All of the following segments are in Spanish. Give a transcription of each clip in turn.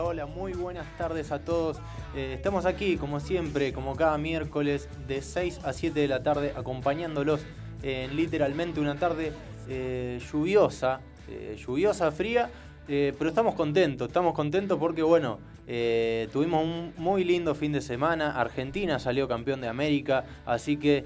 Hola, muy buenas tardes a todos. Eh, estamos aquí, como siempre, como cada miércoles, de 6 a 7 de la tarde, acompañándolos en literalmente una tarde eh, lluviosa, eh, lluviosa, fría, pero estamos contentos, estamos contentos porque, bueno, tuvimos un muy lindo fin de semana. Argentina salió campeón de América, así que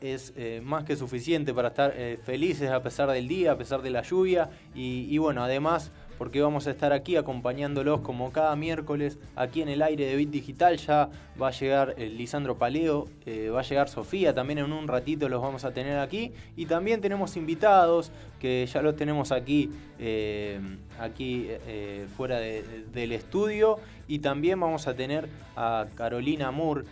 es más que suficiente para estar felices a pesar del día, a pesar de la lluvia. Y bueno, además porque vamos a estar aquí acompañándolos como cada miércoles aquí en el aire de Bit Digital. Ya va a llegar el Lisandro Paleo, eh, va a llegar Sofía, también en un ratito los vamos a tener aquí. Y también tenemos invitados que ya los tenemos aquí, eh, aquí eh, fuera del estudio. Y también vamos a tener a Carolina Moore,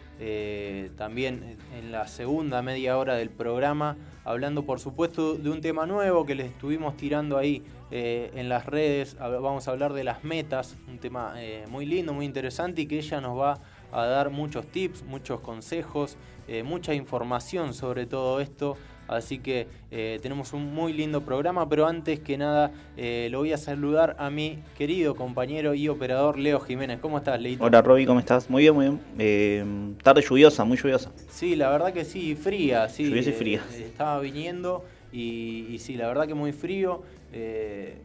también en la segunda media hora del programa, hablando por supuesto de un tema nuevo que les estuvimos tirando ahí eh, en las redes. Vamos a hablar de las metas, un tema eh, muy lindo, muy interesante y que ella nos va a dar muchos tips, muchos consejos, eh, mucha información sobre todo esto. Así que tenemos un muy lindo programa, pero antes que nada lo voy a saludar a mi querido compañero y operador Leo Jiménez. ¿Cómo estás, Leito? Hola, Roby, ¿cómo estás? Muy bien, muy bien. tarde lluviosa, muy lluviosa. Sí, la verdad que sí, fría. Sí, lluviosa y fría. estaba viniendo y, y, sí, la verdad que muy frío. Eh,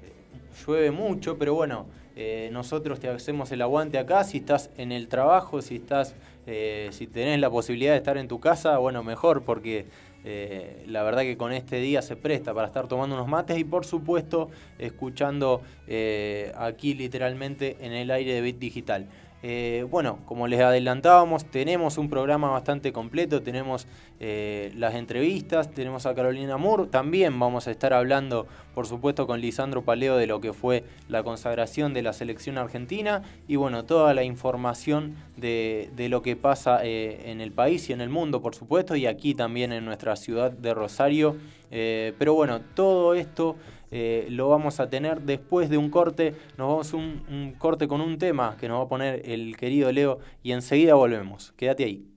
llueve mucho, pero bueno, eh, nosotros te hacemos el aguante acá. Si estás en el trabajo, si estás, eh, si tenés la posibilidad de estar en tu casa, bueno, mejor, porque la verdad que con este día se presta para estar tomando unos mates y por supuesto escuchando aquí literalmente en el aire de Bit Digital. Eh, bueno, como les adelantábamos, tenemos un programa bastante completo, tenemos eh, las entrevistas, tenemos a Carolina Moore, también vamos a estar hablando, por supuesto, con Lisandro Paleo de lo que fue la consagración de la selección argentina y bueno, toda la información de, lo que pasa eh, en el país y en el mundo, por supuesto, y aquí también en nuestra ciudad de Rosario. pero bueno, todo esto... Eh, lo vamos a tener después de un corte. Nos vamos a un, un corte con un tema que nos va a poner el querido Leo y enseguida volvemos. Quédate ahí.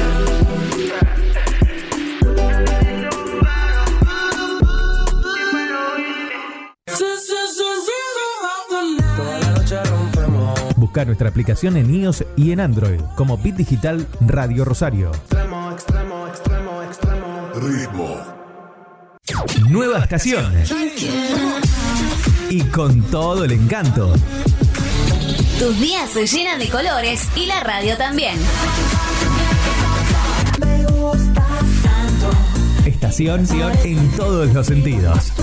Busca nuestra aplicación en iOS y en Android como Bit Digital Radio Rosario. Extremo, extremo, extremo, extremo. Nueva estación. Y con todo el encanto. Tus días se llenan de colores y la radio también. En todos los sentidos.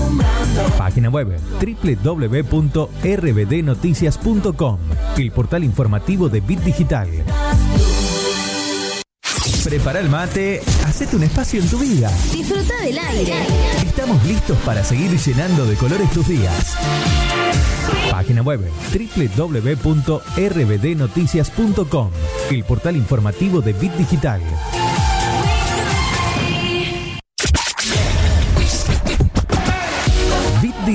Página web www.rbdnoticias.com, el portal informativo de Bit Digital. Prepara el mate, hacete un espacio en tu vida. Disfruta del aire. Estamos listos para seguir llenando de colores tus días. Página web www.rbdnoticias.com, el portal informativo de Bit Digital.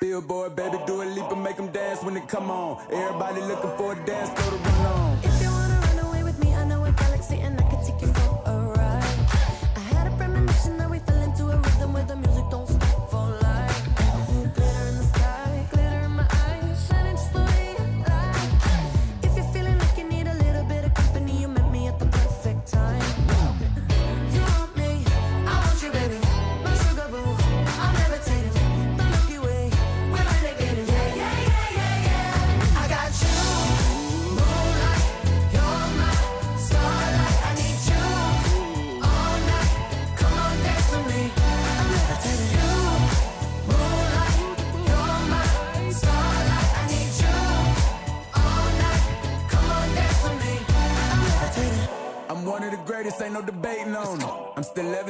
Billboard, baby, do a leap and make them dance when they come on. Everybody looking for a dance, throw the run on.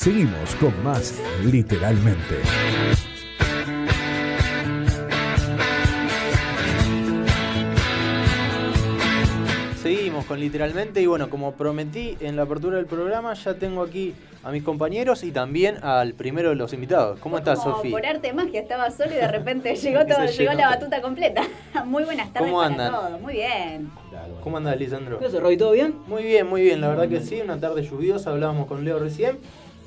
Seguimos con más literalmente. Seguimos con literalmente y bueno, como prometí en la apertura del programa, ya tengo aquí a mis compañeros y también al primero de los invitados. ¿Cómo estás, Como Sofi? Por arte de magia estaba solo y de repente llegó, todo, llegó la batuta completa. Muy buenas tardes ¿Cómo para andan? todos. Muy bien. ¿Cómo andas, Lisandro? ¿Qué haces, Roy? ¿Todo bien? Muy bien, muy bien, la verdad que sí, una tarde lluviosa, hablábamos con Leo recién,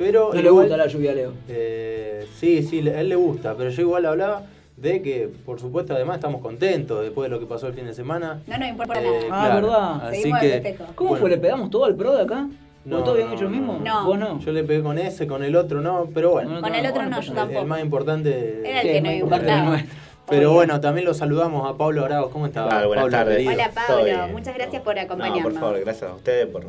pero... No le gusta la lluvia a Leo. Eh, sí, sí, a él le gusta, pero yo igual hablaba de que, por supuesto, además estamos contentos después de lo que pasó el fin de semana. No nos importa Eh, nada. Ah, claro, verdad. Así Seguimos de que. ¿Cómo bueno, fue? ¿Le pegamos todo al pro de acá? No, ¿Vos todo habían no, hecho lo mismo? no. ¿Vos no? Yo le pegué con ese, con el otro no, pero bueno. Con el otro bueno, no, pues yo el- el, tampoco. más importante. Era el que importante importaba. Pero bueno, también lo saludamos a Pablo Arauz. ¿Cómo está? Ah, buenas Pablo, tardes. querido? Hola Pablo, muchas gracias por No, acompañarnos. por favor, gracias a ustedes por...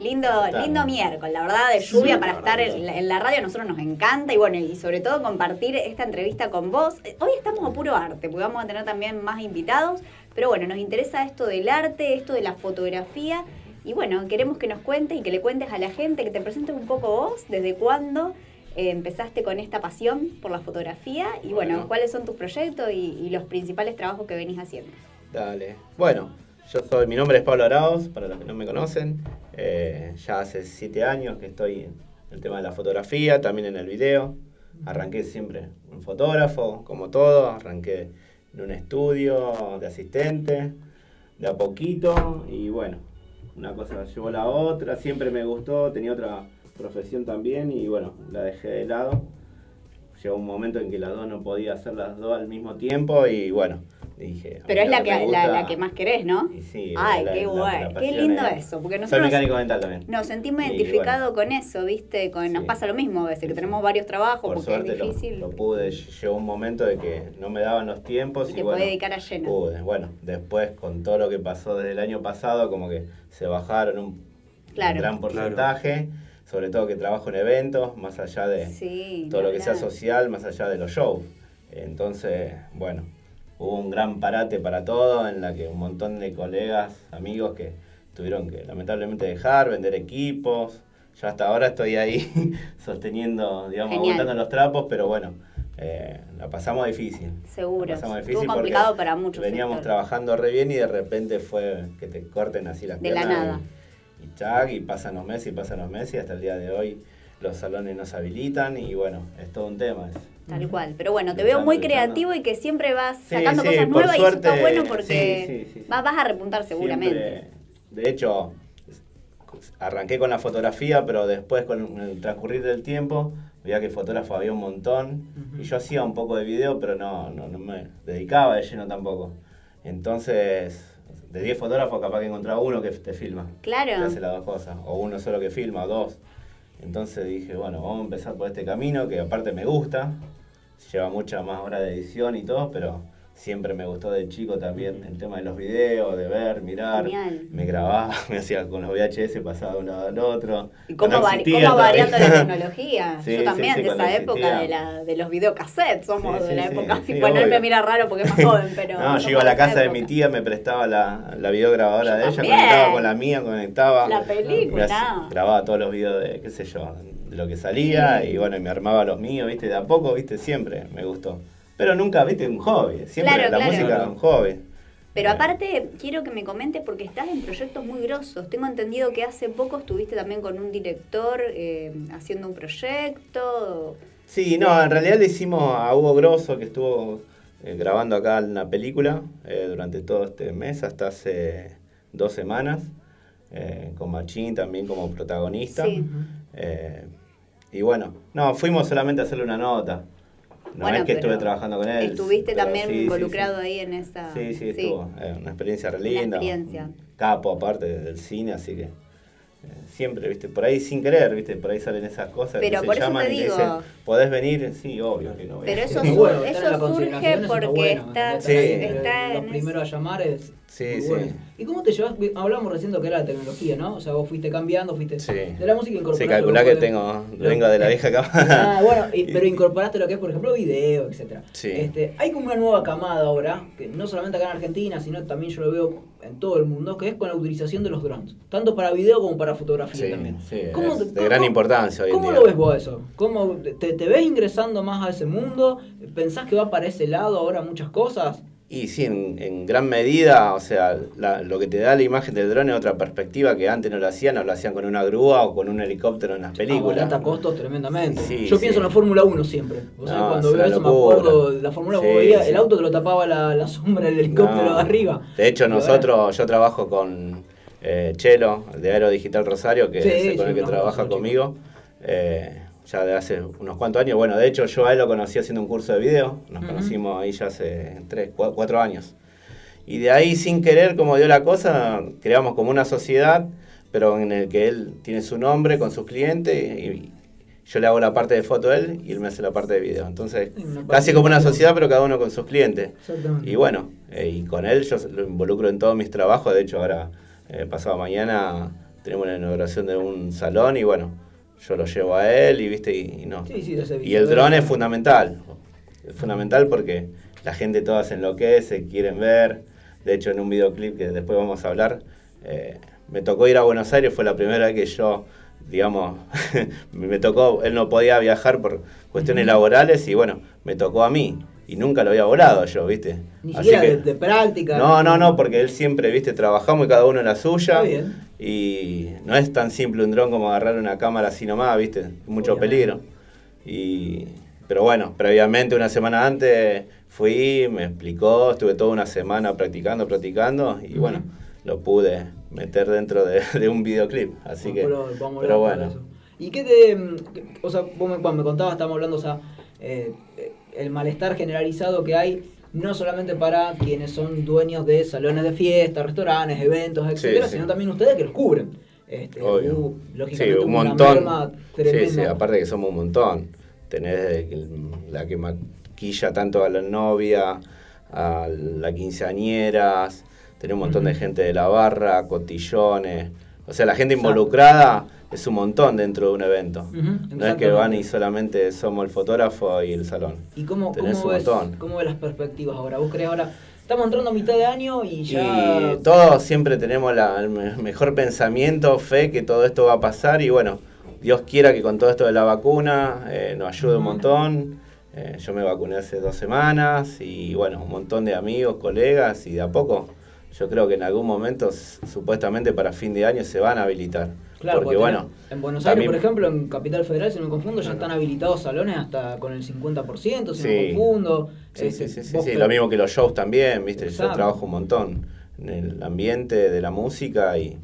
Lindo, lindo miércoles, la verdad, de lluvia Sí, para estar en la, en la radio a nosotros nos encanta y bueno, y sobre todo compartir esta entrevista con vos. Hoy estamos a puro arte, porque vamos a tener también más invitados, pero bueno, nos interesa esto del arte, esto de la fotografía y bueno, queremos que nos cuentes y que le cuentes a la gente, que te presentes un poco vos, desde cuándo eh, empezaste con esta pasión por la fotografía y bueno, Bueno. cuáles son tus proyectos y, y los principales trabajos que venís haciendo. Dale. Bueno, yo soy, mi nombre es Pablo Arauz, para los que no me conocen. Eh, ya hace siete años que estoy en el tema de la fotografía, también en el video. Arranqué siempre un fotógrafo, como todo. Arranqué en un estudio de asistente, de a poquito. Y bueno, una cosa llevó a la otra. Siempre me gustó, tenía otra profesión también y bueno, la dejé de lado. Llegó un momento en que las dos no podía hacer las dos al mismo tiempo y bueno, dije... Pero es la "Mira, que, la, gusta". la que más querés, ¿no? Y sí, Ay, la- qué guay, la qué lindo es- eso, porque Soy nosotros mecánico mental también. nos sentimos identificados con eso, ¿viste? Con, Nos pasa lo mismo a veces, que Sí, tenemos varios trabajos Por porque suerte es lo, difícil. lo pude, llegó un momento de que no me daban los tiempos Y y, te bueno, podés dedicar a lleno. pude. Bueno, después con todo lo que pasó desde el año pasado, como que se bajaron un, un Claro. gran porcentaje, sobre todo que trabajo en eventos, más allá de Sí, todo lo que sea social, más allá de los shows. Entonces, bueno, hubo un gran parate para todo, en la que un montón de colegas, amigos que tuvieron que lamentablemente dejar, vender equipos. Yo hasta ahora estoy ahí sosteniendo, digamos, Genial. aguantando los trapos, pero bueno, eh, la pasamos difícil. Seguro. La pasamos Estuvo difícil complicado porque para muchos Veníamos trabajando re bien y de repente fue que te corten así las De la piernas nada. Y, y chac, y pasan los meses y pasan los meses y hasta el día de hoy los salones no se habilitan y bueno, es todo un tema. Tal cual. Pero bueno, te veo muy creativo y que siempre vas sacando sí, cosas nuevas y eso está bueno porque sí, sí, sí, sí. vas, vas a repuntar seguramente. Siempre- de hecho, arranqué con la fotografía, pero después con el transcurrir del tiempo, veía que fotógrafo había un montón. Y yo hacía un poco de video, pero no, no, no me dedicaba de lleno tampoco. Entonces, de 10 fotógrafos, capaz que encontraba uno que te filma. Claro. Que hace las dos cosas. O uno solo que filma, o dos. Entonces dije, bueno, vamos a empezar por este camino, que aparte me gusta. Lleva muchas más horas de edición y todo, pero siempre me gustó de chico también el tema de los videos, de ver, mirar. Genial. Me grababa, me hacía con los VHS, pasaba de un lado al otro. Y cómo, No todavía. variando la tecnología. Sí, Yo también, sí, de esa época existía. de, la, de los videocassettes, somos Sí, de la sí, época. sí, bueno, él me obvio. mira raro porque es más joven, pero. No, yo iba a la casa de época. mi tía, me prestaba la, la videograbadora Yo de ella, también. conectaba con la mía, conectaba. La película. Hacía- grababa todos los videos de, qué sé yo, de lo que salía y bueno, y me armaba los míos, viste, de a poco, viste, siempre me gustó. Pero nunca, viste, un hobby, siempre Claro, la claro. música era un hobby. Pero aparte, quiero que me comentes porque estás en proyectos muy grosos. Tengo entendido que hace poco estuviste también con un director eh, haciendo un proyecto. Sí, no, en realidad le hicimos a Hugo Grosso, que estuvo eh, grabando acá una película eh, durante todo este mes, hasta hace dos semanas, con Machín también como protagonista. Sí. Y bueno, no, fuimos solamente a hacerle una nota. No Bueno, es que estuve trabajando con él. Estuviste también sí, involucrado sí. ahí en esa. Sí, sí, estuvo. eh, una experiencia re Una linda. experiencia. un Capo aparte del cine, así que siempre, viste, por ahí sin querer, viste, por ahí salen esas cosas Pero que por se eso llaman te y te digo- dicen, ¿podés venir? Sí, obvio que no voy Pero ir". eso, bueno, eso surge porque bueno, está. Sí. está Lo en primero a llamar es. Sí, muy sí. bueno. ¿Y cómo te llevas? Hablamos recién de lo que era la tecnología, ¿no? O sea, vos fuiste cambiando, fuiste. Sí. De la música incorporaste. Se calcula lo que tengo, lo- vengo de la vieja cama. Ah, bueno, y- pero incorporaste lo que es, por ejemplo, video, etcétera. Sí. Este, hay como una nueva camada ahora, que no solamente acá en Argentina, sino también yo lo veo en todo el mundo, que es con la utilización de los drones, tanto para video como para fotografía Sí, también. sí, ¿Cómo- es de cómo- gran importancia hoy en ¿Cómo día. lo ves vos eso? ¿Cómo te, te ves ingresando más a ese mundo? ¿Pensás que va para ese lado ahora muchas cosas? Y sí, en, en gran medida, o sea, la- lo que te da la imagen del dron es otra perspectiva que antes no lo hacían, o lo hacían con una grúa o con un helicóptero en las películas. Abarata costos tremendamente. Sí, Yo sí. pienso en la Fórmula 1 siempre. O sea, No, cuando veo eso me acuerdo, la Fórmula 1 Sí, el auto te lo tapaba la, la sombra del helicóptero No. de arriba. De hecho, Pero, nosotros, yo trabajo con eh, Chelo, de Aero Digital Rosario, que es con el que trabaja conmigo, eh, ya de hace unos cuantos años. Bueno, de hecho, yo a él lo conocí haciendo un curso de video, nos Ujú. conocimos ahí ya hace tres, cua- cuatro años. Y de ahí, sin querer, como dio la cosa, creamos como una sociedad, pero en el que él tiene su nombre con sus clientes y yo le hago la parte de foto a él y él me hace la parte de video. Entonces, casi como una sociedad, pero cada uno con sus clientes. Y bueno, eh, y con él yo lo involucro en todos mis trabajos. De hecho, ahora, eh, pasado mañana, tenemos la inauguración de un salón y bueno, yo lo llevo a él y viste, y, y no. Sí, sí, ese y el dron es fundamental. Es fundamental porque la gente toda se enloquece, quieren ver. De hecho, en un videoclip que después vamos a hablar, eh, me tocó ir a Buenos Aires, fue la primera vez que yo, digamos, me tocó, él no podía viajar por cuestiones laborales y bueno, me tocó a mí. Y nunca lo había volado yo, ¿viste? Ni Así siquiera que- de, de práctica. no, no, no, porque él siempre, viste, trabajamos y cada uno en la suya. Está bien. Y no es tan simple un dron como agarrar una cámara así nomás, viste, mucho Obviamente. peligro. Y, pero bueno, previamente, una semana antes, fui, me explicó, estuve toda una semana practicando, practicando, y bueno, lo pude meter dentro de, de un videoclip. Así que, Pero vamos bueno. eso. ¿Y qué te.? O sea, vos me, cuando me contabas, estábamos hablando, o sea, eh, eh, el malestar generalizado que hay, no solamente para quienes son dueños de salones de fiesta, restaurantes, eventos, etcétera, sí. sino también ustedes que los cubren. Este, Obvio. hubo, Sí, lógicamente, un montón. Sí, sí, aparte que somos un montón. Tenés la que maquilla tanto a la novia, a la quinceañeras, tenés un montón de gente de la barra, cotillones. O sea, la gente involucrada es un montón dentro de un evento. No es que van y solamente somos el fotógrafo y el salón. ¿Y cómo, Tenés cómo, un ves, montón. cómo ves las perspectivas ahora? ¿Vos crees ahora.? Estamos entrando a mitad de año y ya. Y todos siempre tenemos la- el me- mejor pensamiento, fe que todo esto va a pasar y bueno, Dios quiera que con todo esto de la vacuna eh, nos ayude un montón. Eh, yo me vacuné hace dos semanas y bueno, un montón de amigos, colegas y de a poco yo creo que en algún momento supuestamente para fin de año se van a habilitar. Claro, porque porque bueno, en Buenos Aires, también- por ejemplo, en Capital Federal, si no me confundo, ya No, no. están habilitados salones hasta con el 50%, si no Sí. me confundo. Sí, Este, sí, sí, sí, sí, lo mismo que los shows también, ¿viste? Exacto. Yo trabajo un montón en el ambiente de la música y,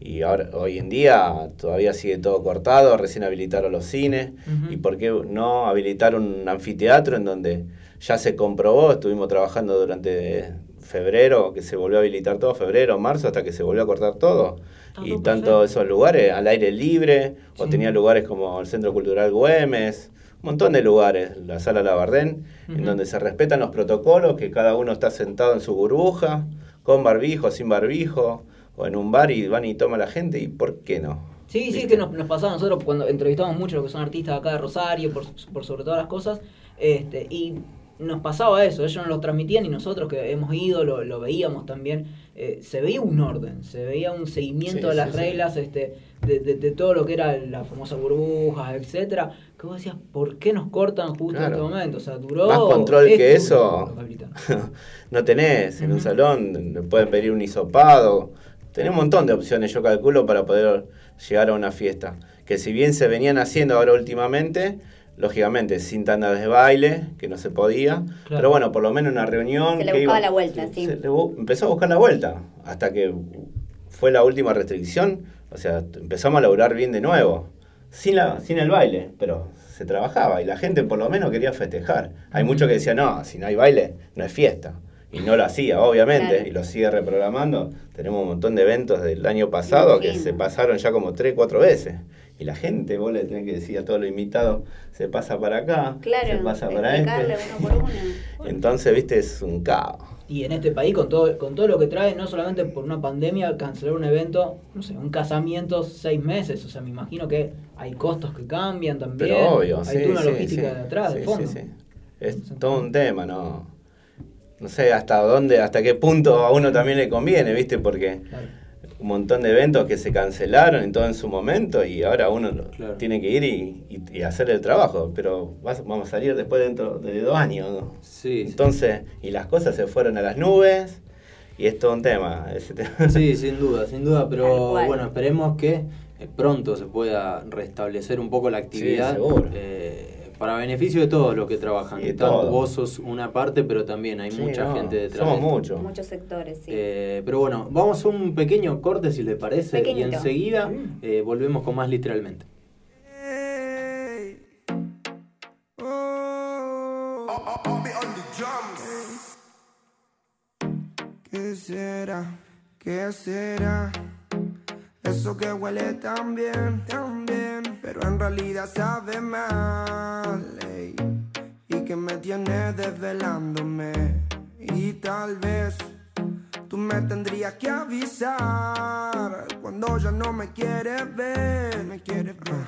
y ahora hoy en día todavía sigue todo cortado, recién habilitaron los cines y por qué no habilitar un anfiteatro en donde ya se comprobó, estuvimos trabajando durante febrero, que se volvió a habilitar todo, febrero, marzo, hasta que se volvió a cortar todo. Está y tanto perfecto. esos lugares al aire libre, o Sí. tenía lugares como el Centro Cultural Güemes, un montón de lugares, la Sala Labardén, en Ujú. donde se respetan los protocolos, que cada uno está sentado en su burbuja, con barbijo, sin barbijo, o en un bar y van y toma la gente, ¿y por qué no? Sí, sí, es ¿Viste? que nos, nos pasaba a nosotros cuando entrevistamos mucho a los que son artistas acá de Rosario, por, por sobre todas las cosas, este, y nos pasaba eso, ellos nos lo transmitían y nosotros que hemos ido, lo, lo veíamos también, eh, se veía un orden, se veía un seguimiento Sí, de las sí. reglas, este, de, de- de todo lo que era la famosa burbujas, etcétera, que vos decías, ¿por qué nos cortan justo en este momento? O sea, duró... Más control que eso. no tenés en un salón, le pueden pedir un hisopado, tenés un montón de opciones, yo calculo, para poder llegar a una fiesta. Que si bien se venían haciendo ahora últimamente, lógicamente sin tandas de baile, que no se podía, Claro. pero bueno, por lo menos una reunión. Se le que buscaba iba- la vuelta, sí. se le empezó a buscar la vuelta, hasta que fue la última restricción, o sea, empezamos a laburar bien de nuevo, sin, la, sin el baile, pero se trabajaba y la gente por lo menos quería festejar. Hay muchos que decían, no, si no hay baile, no es fiesta. Y no lo hacía, obviamente, Claro. y lo sigue reprogramando. Tenemos un montón de eventos del año pasado que se pasaron ya como tres, cuatro veces. Y la gente, vos le tenés que decir a todos los invitados, se pasa para acá, Claro, se pasa para este. uno por uno. Entonces, viste, es un caos. Y en este país, con todo, con todo lo que trae, no solamente por una pandemia, cancelar un evento, no sé, un casamiento seis meses. O sea, me imagino que hay costos que cambian también. Pero obvio, hay sí, toda una sí, logística sí. de atrás, Sí, de fondo. sí, sí. Es todo un tema, ¿no? no sé hasta dónde, hasta qué punto a uno también le conviene, ¿viste? Porque un montón de eventos que se cancelaron y todo en su momento y ahora uno Claro. tiene que ir y, y- y hacer el trabajo, pero vas- vamos a salir después dentro de dos años, ¿no? Sí, Entonces, y las cosas se fueron a las nubes y es todo un tema. Ese tema. Sí, sin duda, sin duda, pero bueno, esperemos que eh, pronto se pueda restablecer un poco la actividad seguro. eh, para beneficio de todos los que trabajan. Sí, Tanto vos sos una parte, pero también hay Sí, mucha no, gente detrás. Somos muchos. Muchos sectores, sí. Eh, pero bueno, vamos a un pequeño corte si les parece Pequeñito. y enseguida eh, volvemos con más literalmente. ¿Qué será? ¿Qué será? Eso que huele tan bien, tan bien, pero en realidad sabe mal. ey. Y que me tiene desvelándome. Y tal vez tú me tendrías que avisar cuando ya no me quieres ver. Me quieres ver.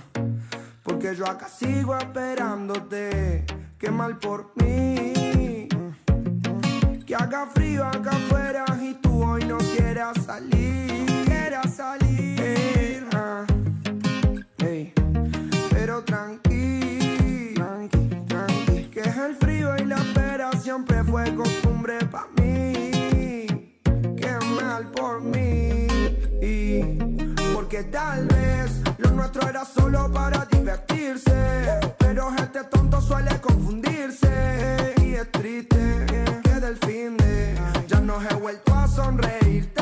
Porque yo acá sigo esperándote. Qué mal por mí. Que haga frío acá afuera y tú hoy no quieras salir. Siempre fue costumbre para mí. Qué mal por mí. Porque tal vez lo nuestro era solo para divertirse. Pero este tonto suele confundirse. Y es triste que del fin de ya no he vuelto a sonreír.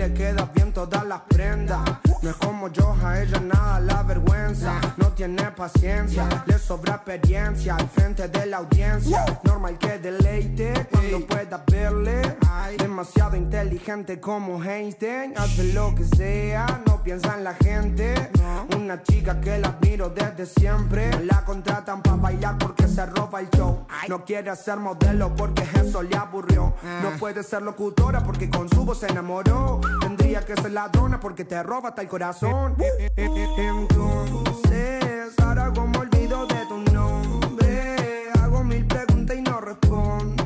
Le queda bien todas las prendas. No es como yo, a ella nada la vergüenza. No tiene paciencia, le sobra experiencia al frente de la audiencia. Normal que deleite cuando pueda verle. Demasiado inteligente como Einstein. Hace lo que sea, no piensa en la gente. Una chica que la admiro desde siempre. La contratan para bailar porque se roba el show. No quiere ser modelo porque eso le aburrió. No puede ser locutora porque con su voz se enamoró. Tendría que ser ladrona porque te roba hasta el corazón. Entonces, ahora como olvido de tu nombre, hago mil preguntas y no responde.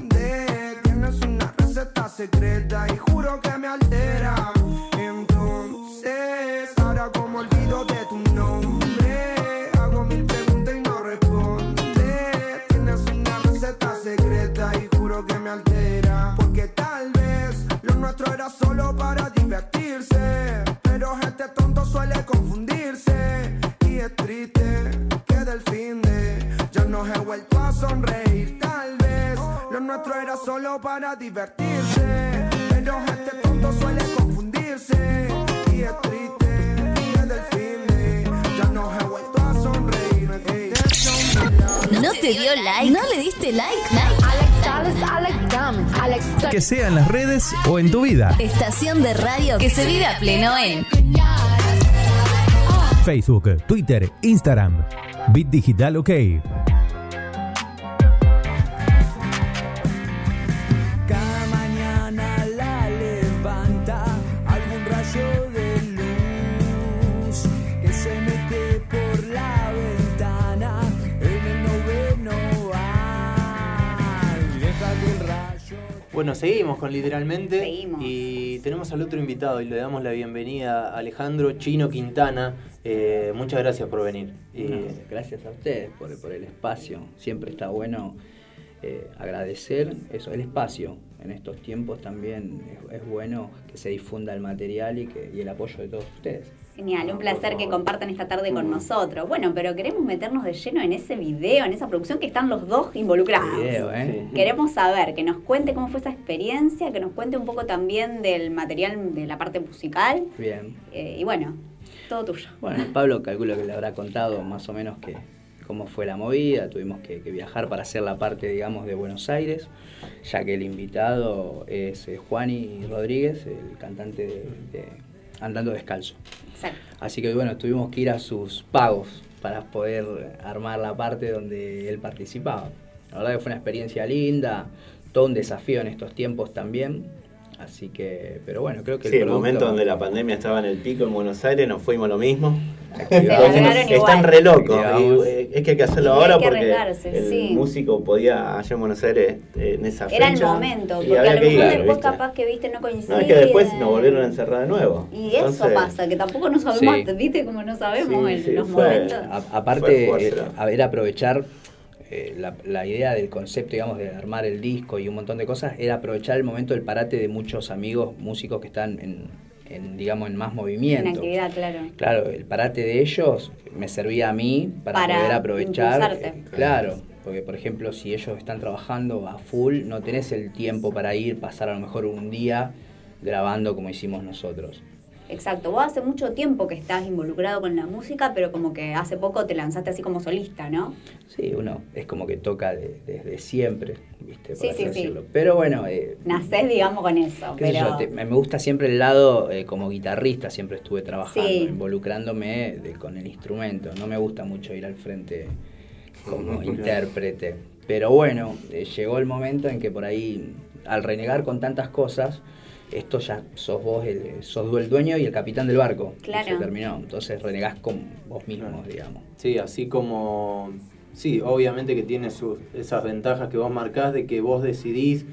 Secreta y juro que me altera. Entonces, ahora como olvido de tu nombre, hago mil preguntas y no responde. Tienes una receta secreta y juro que me altera. Porque tal vez lo nuestro era solo para divertirse. Pero este tonto suele confundirse. Y es triste que del fin de ya no he vuelto a sonreír. Lo nuestro era solo para divertirse. Pero este tonto suele confundirse. Y es triste que del fin de ya no he vuelto a sonreír. Ey. ¿No te dio like? ¿No le diste like? Que sea en las redes o en tu vida. Estación de radio que se vive a pleno en Facebook, Twitter, Instagram. Bit Digital OK. Bueno, seguimos con literalmente Seguimos. y tenemos al otro invitado y le damos la bienvenida a Alejandro Chino Quintana. Eh, muchas gracias por venir. No, Eh, gracias a ustedes por, por el espacio. Siempre está bueno eh, agradecer eso, el espacio. En estos tiempos también es, es bueno que se difunda el material y, que, y el apoyo de todos ustedes. Genial, un placer que compartan esta tarde con nosotros. Bueno, pero queremos meternos de lleno en ese video, en esa producción que están los dos involucrados. Video, ¿eh? Queremos saber, que nos cuente cómo fue esa experiencia, que nos cuente un poco también del material de la parte musical. Bien. Eh, y bueno, todo tuyo. Bueno, Pablo calculo que le habrá contado más o menos que cómo fue la movida. Tuvimos que, que viajar para hacer la parte, digamos, de Buenos Aires, ya que el invitado es eh, Juani Rodríguez, el cantante de, de Andando Descalzo. Exacto. Así que bueno, tuvimos que ir a sus pagos para poder armar la parte donde él participaba. La verdad que fue una experiencia linda, todo un desafío en estos tiempos también. Así que, pero bueno, creo que Sí, el producto- momento donde la pandemia estaba en el pico en Buenos Aires, nos fuimos lo mismo. Están re locos. Eh, es que hay que hacerlo ahora que porque el sí. músico podía allá en Buenos Aires eh, en esa fecha. Era el momento, y porque a lo mejor ir, después ¿viste? capaz que viste no coincide. No, es que después nos volvieron a encerrar de nuevo. Y eso Entonces, pasa, que tampoco no sabemos, Sí. viste como no sabemos Sí, en sí, los fue- momentos. A- aparte, eh, a ver, aprovechar la, la idea del concepto, digamos, de armar el disco y un montón de cosas, era aprovechar el momento del parate de muchos amigos músicos que están en, en, digamos, en más En movimiento. actividad, claro. Claro, el parate de ellos me servía a mí para, Para poder aprovechar. impulsarte. eh, claro, porque por ejemplo, si ellos están trabajando a full, no tenés el tiempo para ir, pasar a lo mejor un día grabando como hicimos nosotros. Exacto, vos hace mucho tiempo que estás involucrado con la música, pero como que hace poco te lanzaste así como solista, ¿no? Sí, uno es como que toca de- desde siempre, ¿viste? Por Sí, así sí, sí. decirlo. Pero bueno, eh, Nacés, digamos, con eso. qué sé pero... yo, te- me me gusta siempre el lado eh, como guitarrista, siempre estuve trabajando, Sí. involucrándome de- con el instrumento. No me gusta mucho ir al frente como intérprete. Pero bueno, eh, llegó el momento en que por ahí, al renegar con tantas cosas, esto ya sos vos, el, sos el dueño y el capitán del barco. Y Claro. Se terminó. Entonces renegás con vos mismos, digamos. Sí, así como. Sí, obviamente que tiene sus, esas ventajas que vos marcás de que vos decidís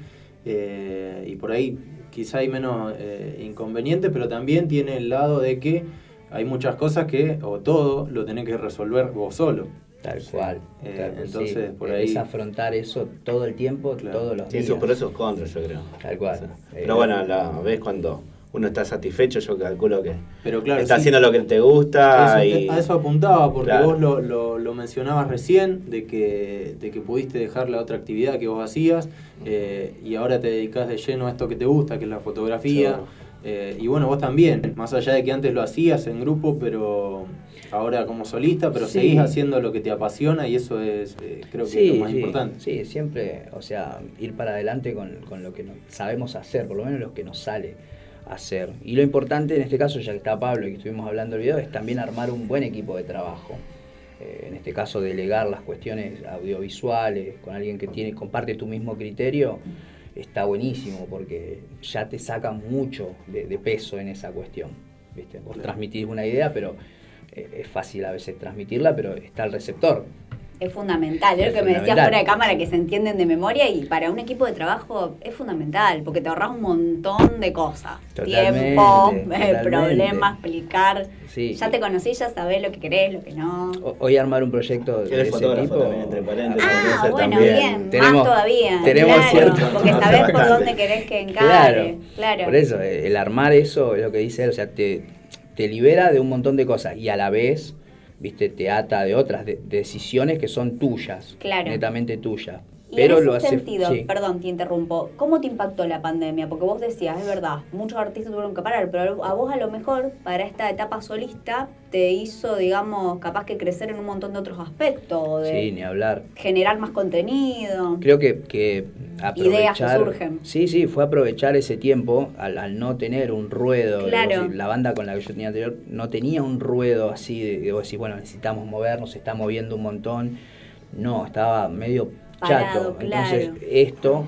eh, y por ahí quizá hay menos eh, inconvenientes, pero también tiene el lado de que hay muchas cosas que, o todo, lo tenés que resolver vos solo. Tal cual. Eh, Tal- entonces, sí, por es ahí- afrontar eso todo el tiempo, Claro. todos los Tiene días. sus pros y sus contras, yo creo. Tal cual. Sí. Eh, Pero bueno, a la vez cuando uno está satisfecho, yo calculo que Pero claro, está sí. haciendo lo que te gusta Eso- y a eso apuntaba, porque Claro. vos lo, lo- lo mencionabas recién, de que, de que pudiste dejar la otra actividad que vos hacías eh, y ahora te dedicas de lleno a esto que te gusta, que es la fotografía. Eh, y bueno, vos también, más allá de que antes lo hacías en grupo, pero ahora como solista, pero Sí. seguís haciendo lo que te apasiona y eso es, eh, creo que es lo más sí, importante. Sí, siempre, o sea, ir para adelante con, con lo que sabemos hacer, por lo menos lo que nos sale hacer. Y lo importante en este caso, ya que está Pablo y que estuvimos hablando del video, es también armar un buen equipo de trabajo. Eh, en este caso, delegar las cuestiones audiovisuales con alguien que tiene comparte tu mismo criterio está buenísimo porque ya te saca mucho de, de peso en esa cuestión. ¿viste? Vos transmitís una idea, pero es fácil a veces transmitirla, pero está el receptor. Es fundamental, es Es lo que me decías fundamental. fuera de cámara, que se entienden de memoria y para un equipo de trabajo es fundamental, porque te ahorras un montón de cosas. Totalmente, Tiempo, eh, totalmente. problemas, explicar. Sí. Ya te conocí, ya sabés lo que querés, lo que no. O- Hoy armar un proyecto de ese fotógrafo tipo. también, entre paréntesis. Ah, bueno, también- bien, Tenemos- más todavía. tenemos claro, cierto- Porque sabés por dónde querés que encare. Claro, Claro. Por eso, eh, el armar eso es lo que dice él, o sea, te, te libera de un montón de cosas y a la vez, viste, te ata de otras de- decisiones que son tuyas, Claro. netamente tuyas. Y Pero en ese lo hace. sentido, sí. perdón, te interrumpo, ¿cómo te impactó la pandemia? Porque vos decías, es verdad, muchos artistas tuvieron que parar, pero a vos a lo mejor para esta etapa solista te hizo, digamos, capaz que crecer en un montón de otros aspectos, de Sí, ni hablar. generar más contenido. Creo que, que Ideas que aprovechar. surgen. Sí, sí, fue aprovechar ese tiempo al, al no tener un ruedo. Claro. La banda con la que yo tenía anterior no tenía un ruedo así de, de decís, bueno, necesitamos movernos, se está moviendo un montón. No, estaba medio Parado, chato. Entonces, claro. esto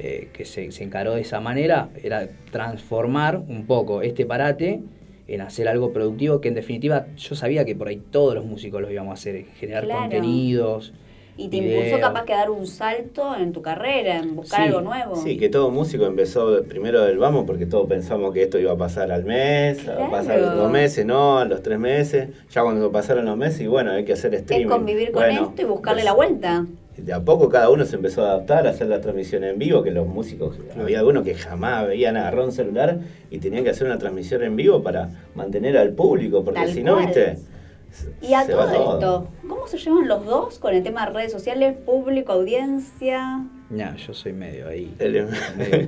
eh, que se, se encaró de esa manera era transformar un poco este parate en hacer algo productivo que en definitiva yo sabía que por ahí todos los músicos lo íbamos a hacer, generar Claro. contenidos. Y te impulsó capaz que dar un salto en tu carrera, en buscar Sí, algo nuevo. Sí, que todo músico empezó primero del vamos porque todos pensamos que esto iba a pasar al mes, a pasar Claro. los dos meses, no, a los tres meses. Ya cuando pasaron los meses, y bueno, hay que hacer es streaming. convivir con Bueno, esto y buscarle pues, la vuelta. De a poco cada uno se empezó a adaptar a hacer la transmisión en vivo, que los músicos, había algunos que jamás veían agarrar un celular y tenían que hacer una transmisión en vivo para mantener al público, porque Tal si no, cual. viste, Y a va todo esto, ¿cómo se llevan los dos con el tema de redes sociales, público, audiencia? No, yo soy medio ahí. Medio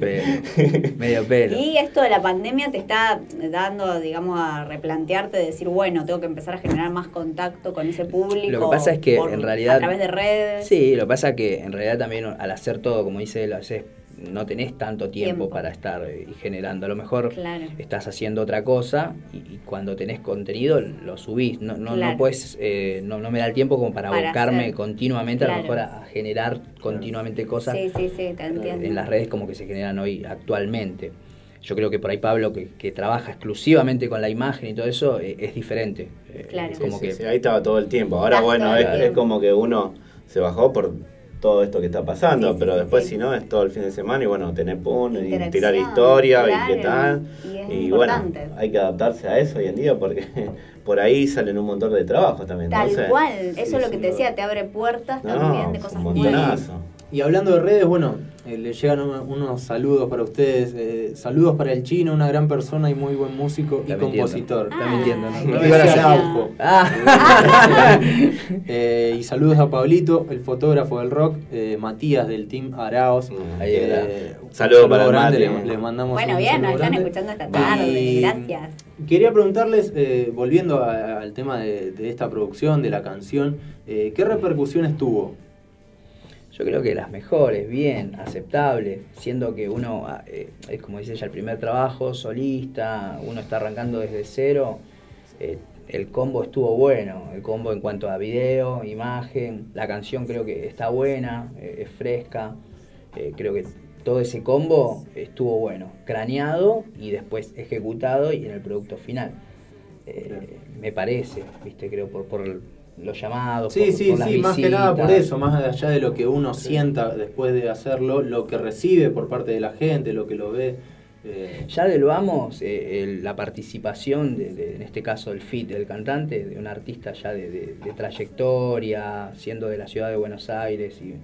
pelo. medio pelo. Y esto de la pandemia te está dando, digamos, a replantearte, decir, bueno, tengo que empezar a generar más contacto con ese público. Lo que pasa es que por- en realidad. A través de redes. Sí, lo que pasa es que en realidad también al hacer todo, como dice él, a veces no tenés tanto tiempo, Tiempo. para estar eh, generando. A lo mejor Claro. estás haciendo otra cosa y, y cuando tenés contenido lo subís. No, no, Claro. no puedes, eh, no, no me da el tiempo como para, Para abocarme hacer. continuamente, a lo mejor a, a generar continuamente cosas Sí, sí, sí, te entiendo. en las redes como que se generan hoy actualmente. Yo creo que por ahí Pablo, que, que trabaja exclusivamente con la imagen y todo eso, eh, es diferente. Eh, Claro. es como Sí, que sí, ahí estaba todo el tiempo. Ahora, bueno, es, es como que uno se bajó por todo esto que está pasando, Sí, pero sí, después sí. si no es todo el fin de semana y bueno, tener pum, y tirar historia y qué tal. y bueno, hay que adaptarse a eso hoy en día porque por ahí salen un montón de trabajos también. Tal entonces, cual, eso es lo que te decía, te abre puertas No, también de cosas un muy montonazo. Y hablando de redes, bueno, eh, le llegan uno- unos saludos para ustedes. eh, saludos para el chino, una gran persona y muy buen músico y mintiendo. compositor. Está mintiendo. Ah. Eh, y saludos a Pablito, el fotógrafo del rock, eh, Matías del Team Araos. Mm, Ahí está. Eh, un Saludo para el grande, Mati. le, le mandamos Bueno, bien, nos están escuchando esta tarde, Y gracias. Quería preguntarles, eh, volviendo a- al tema de, de esta producción, de la canción, eh, ¿qué repercusiones tuvo? Yo creo que las mejores, bien, aceptable, siendo que uno, ah, eh, es como dice ella, el primer trabajo, solista, uno está arrancando desde cero, eh, el combo estuvo bueno, el combo en cuanto a video, imagen, la canción creo que está buena, eh, es fresca, creo que todo ese combo estuvo bueno, craneado y después ejecutado y en el producto final. Eh, me parece, viste, creo por, por los llamados. Sí, por- sí, por las sí, más que nada por eso, más allá de lo que uno sienta después de hacerlo, lo que recibe por parte de la gente, lo que lo ve. eh, Ya del vamos, eh, el- la participación, de, de- en este caso el fit del cantante, de un artista ya de, de- de trayectoria, siendo de la ciudad de Buenos Aires y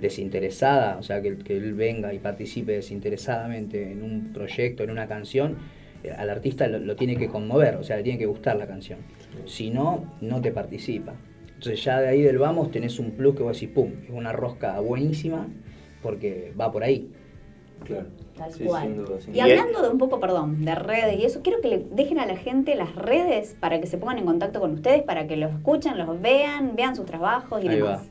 desinteresada, o sea, que, que él venga y participe desinteresadamente en un proyecto, en una canción, al artista lo, lo tiene que conmover, o sea, le tiene que gustar la canción. Si no, no te participa. Entonces ya de ahí del vamos tenés un plus que vos decís, pum, es una rosca buenísima porque va por ahí. claro. Tal Sí, cual. sin duda, sin Y duda. hablando de un poco, perdón, de redes y eso, quiero que le dejen a la gente las redes para que se pongan en contacto con ustedes, para que los escuchen, los vean, vean sus trabajos y Ahí demás. va.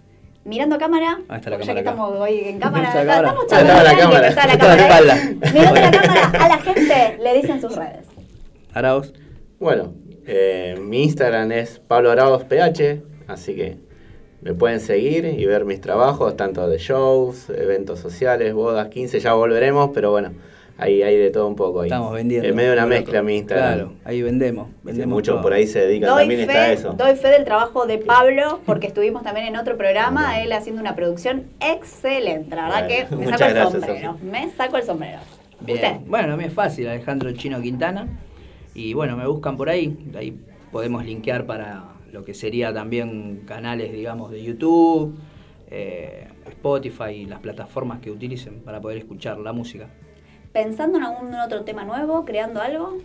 Mirando a cámara, Ahí está la ya cámara que acá. estamos hoy en cámara, Está la está- cámara. estamos charlando está la que cámara. está la Está la cámara, ¿eh? espalda. Mirando la cámara, a la gente le dicen sus redes. Araos. Bueno, eh, mi Instagram es Pablo Araos PH, así que me pueden seguir y ver mis trabajos, tanto de shows, eventos sociales, bodas, 15, ya volveremos, pero bueno, ahí hay de todo un poco ahí. Estamos vendiendo. En medio de una mezcla mi Instagram. Claro, ahí vendemos. vendemos Muchos todo. por ahí se dedican Doy también está eso. doy fe del trabajo de Pablo, porque estuvimos también en otro programa, él haciendo una producción excelente. La verdad Bueno, que me muchas saco el gracias, sombrero. Me saco el sombrero. Bien. ¿Usted? Bueno, a mí es fácil, Alejandro Chino Quintana. Y bueno, me buscan por ahí. Ahí podemos linkear para lo que sería también canales, digamos, de YouTube, eh, Spotify y las plataformas que utilicen para poder escuchar la música. ¿Pensando en algún otro tema nuevo, creando algo?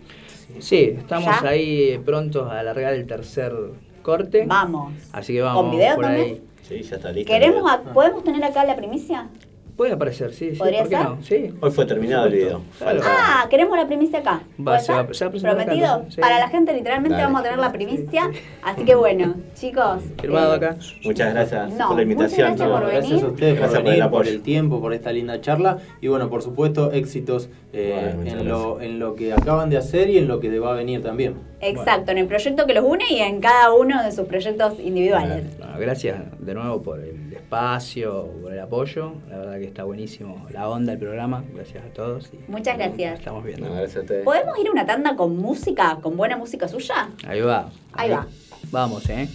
Sí, estamos ¿Ya? ahí prontos a alargar el tercer corte. Vamos. Así que vamos ¿Con video por también? ahí. Sí, ya está listo. ¿Queremos a- ¿Podemos tener acá la primicia? Puede aparecer, sí, sí. ¿Podría ¿Por qué ser? no? Sí. Hoy fue terminado el video. Claro. Falta- Ah, queremos la primicia acá. Va, ¿Puede se va- se va a presentar acá, ¿Prometido? sí. Para la gente literalmente Dale. vamos a tener la primicia. Así que bueno, chicos. Firmado eh, acá. Muchas gracias No, por la invitación. muchas gracias por No, venir. gracias a ustedes Gracias por por el venir, por el tiempo, por esta linda charla y bueno, por supuesto, éxitos eh, Bueno, en, lo, en lo que acaban de hacer y en lo que va a venir también. Exacto, en el proyecto que los une y en cada uno de sus proyectos individuales. Bueno, gracias de nuevo por el espacio, por el apoyo. La verdad que está buenísimo la onda, el programa. Gracias a todos. y Muchas gracias. Estamos viendo. No, gracias a ustedes. ¿Podemos ir a una tanda con música, con buena música suya? Ahí va. Ahí va. Vamos, ¿eh?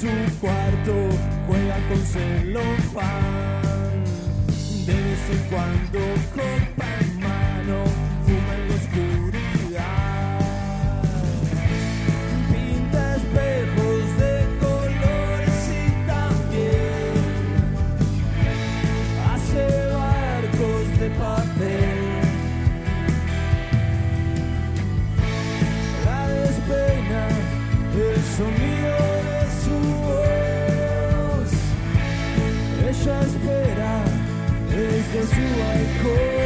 Su cuarto, juega con celofán. De vez en cuando copa desde su balcón.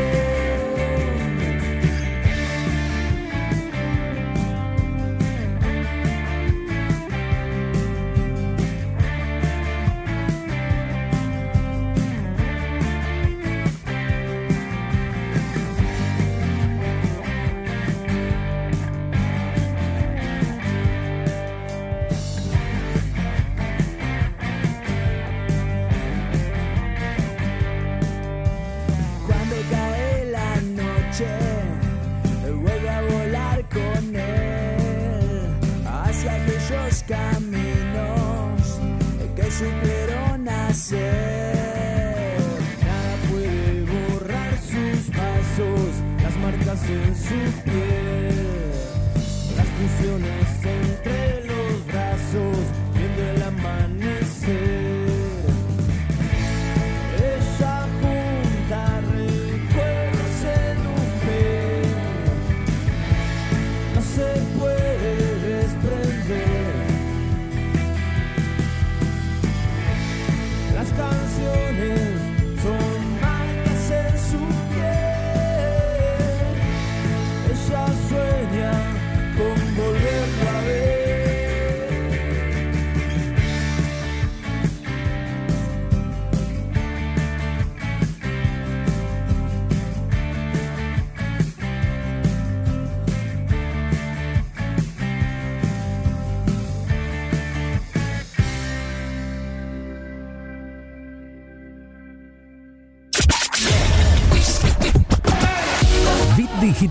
En su piel, las fusiones entre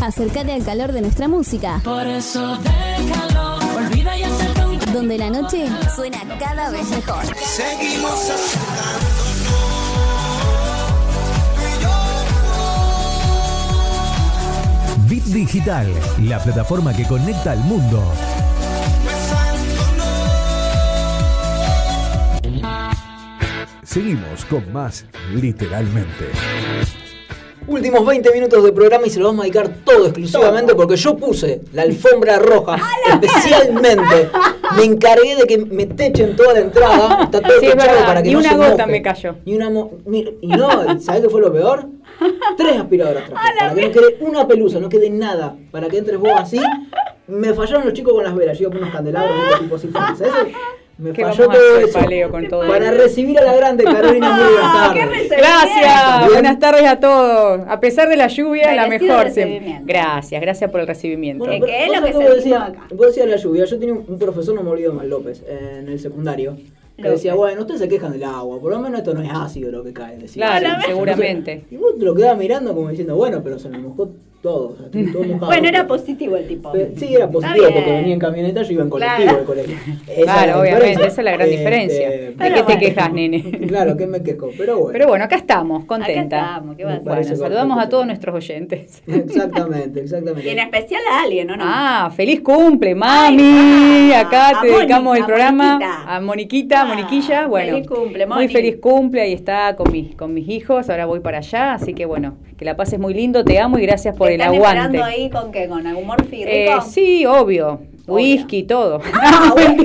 Acércate al calor de nuestra música. Por eso déjalo, olvida y un Donde la noche Suena cada vez mejor. Seguimos Bit Digital, la plataforma que conecta al mundo. Seguimos con más literalmente. Últimos 20 minutos de programa y se lo vamos a dedicar todo exclusivamente porque yo puse la alfombra roja especialmente. Me encargué de que me techen toda la entrada. Está todo Sí, para que ni no una se gota moje. me cayó. Ni una mo- y no, ¿sabes qué fue lo peor? Tres aspiradoras traje, para que no quede una pelusa, no quede nada, para que entres vos así. Me fallaron los chicos con las velas, yo con unos candelabros, ¿viste? tipo así, ¿sabes? Me ¿Qué falló vamos a todo hacer, eso. Paleo, con todo para eso? recibir a la grande Carolina, muy buenas tardes. Gracias, Bien. buenas tardes a todos. A pesar de la lluvia, la mejor siempre. Gracias, gracias por el recibimiento. Bueno, que es lo que sentimos decía, acá. vos decías la lluvia. Yo tenía un, profesor, no me olvido más, López, en el secundario, que López. decía, bueno, ustedes se quejan del agua, por lo menos esto no es ácido lo que cae. Decía. Claro, seguramente. y vos te lo quedabas mirando como diciendo, bueno, pero se me mojó todo. o sea, estoy todo mojado. Bueno, era positivo el tipo. Sí, era positivo porque venía en camioneta, yo iba en colectivo Claro. al colegio. Esa Claro, obviamente, diferencia. esa es la gran diferencia. ¿De pero qué te quejas, nene? Claro, que me quejo, pero bueno. Pero bueno, acá estamos, contenta. Acá estamos, ¿qué va a Bueno, saludamos a todos nuestros oyentes. Exactamente, exactamente. Y en especial a alguien, ¿o no? Ah, feliz cumple, Ay, mami. ah, Acá te dedicamos Moni, el a programa Moniquita. a Moniquita, Ah, Moniquilla. Bueno, feliz cumple, muy Moni. feliz cumple. Ahí está con mis, con mis hijos. Ahora voy para allá. Así que bueno, que la pases muy lindo. Te amo y gracias por ¿Te el están aguante. ahí con qué? ¿Con algún morfi rico? Eh, sí, obvio. Whisky, todo. Ah, bueno,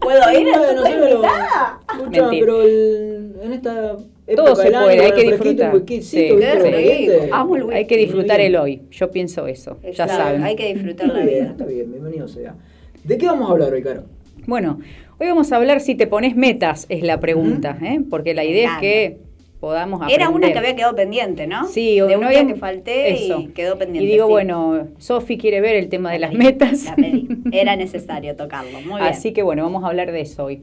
¿Puedo ir? Bueno, ¿Estoy sí, pero- pero el- en esta época Todo se año, puede, hay que disfrutar. Sí. Hay que disfrutar el hoy. Yo pienso eso. Ya Exacto, saben. Hay que disfrutar Está la bien, vida. está bien, bienvenido sea. ¿De qué vamos a hablar hoy, Caro? Bueno, hoy vamos a hablar si te pones metas, es la pregunta, ¿eh? porque la idea es que podamos aprender. Era una que había quedado pendiente, ¿no? Sí, de no había- que falté eso. y quedó pendiente. Y digo, sí. bueno, Sofi quiere ver el tema de las metas. La pedí. Era necesario tocarlo. Muy bien. Así que bueno, vamos a hablar de eso hoy.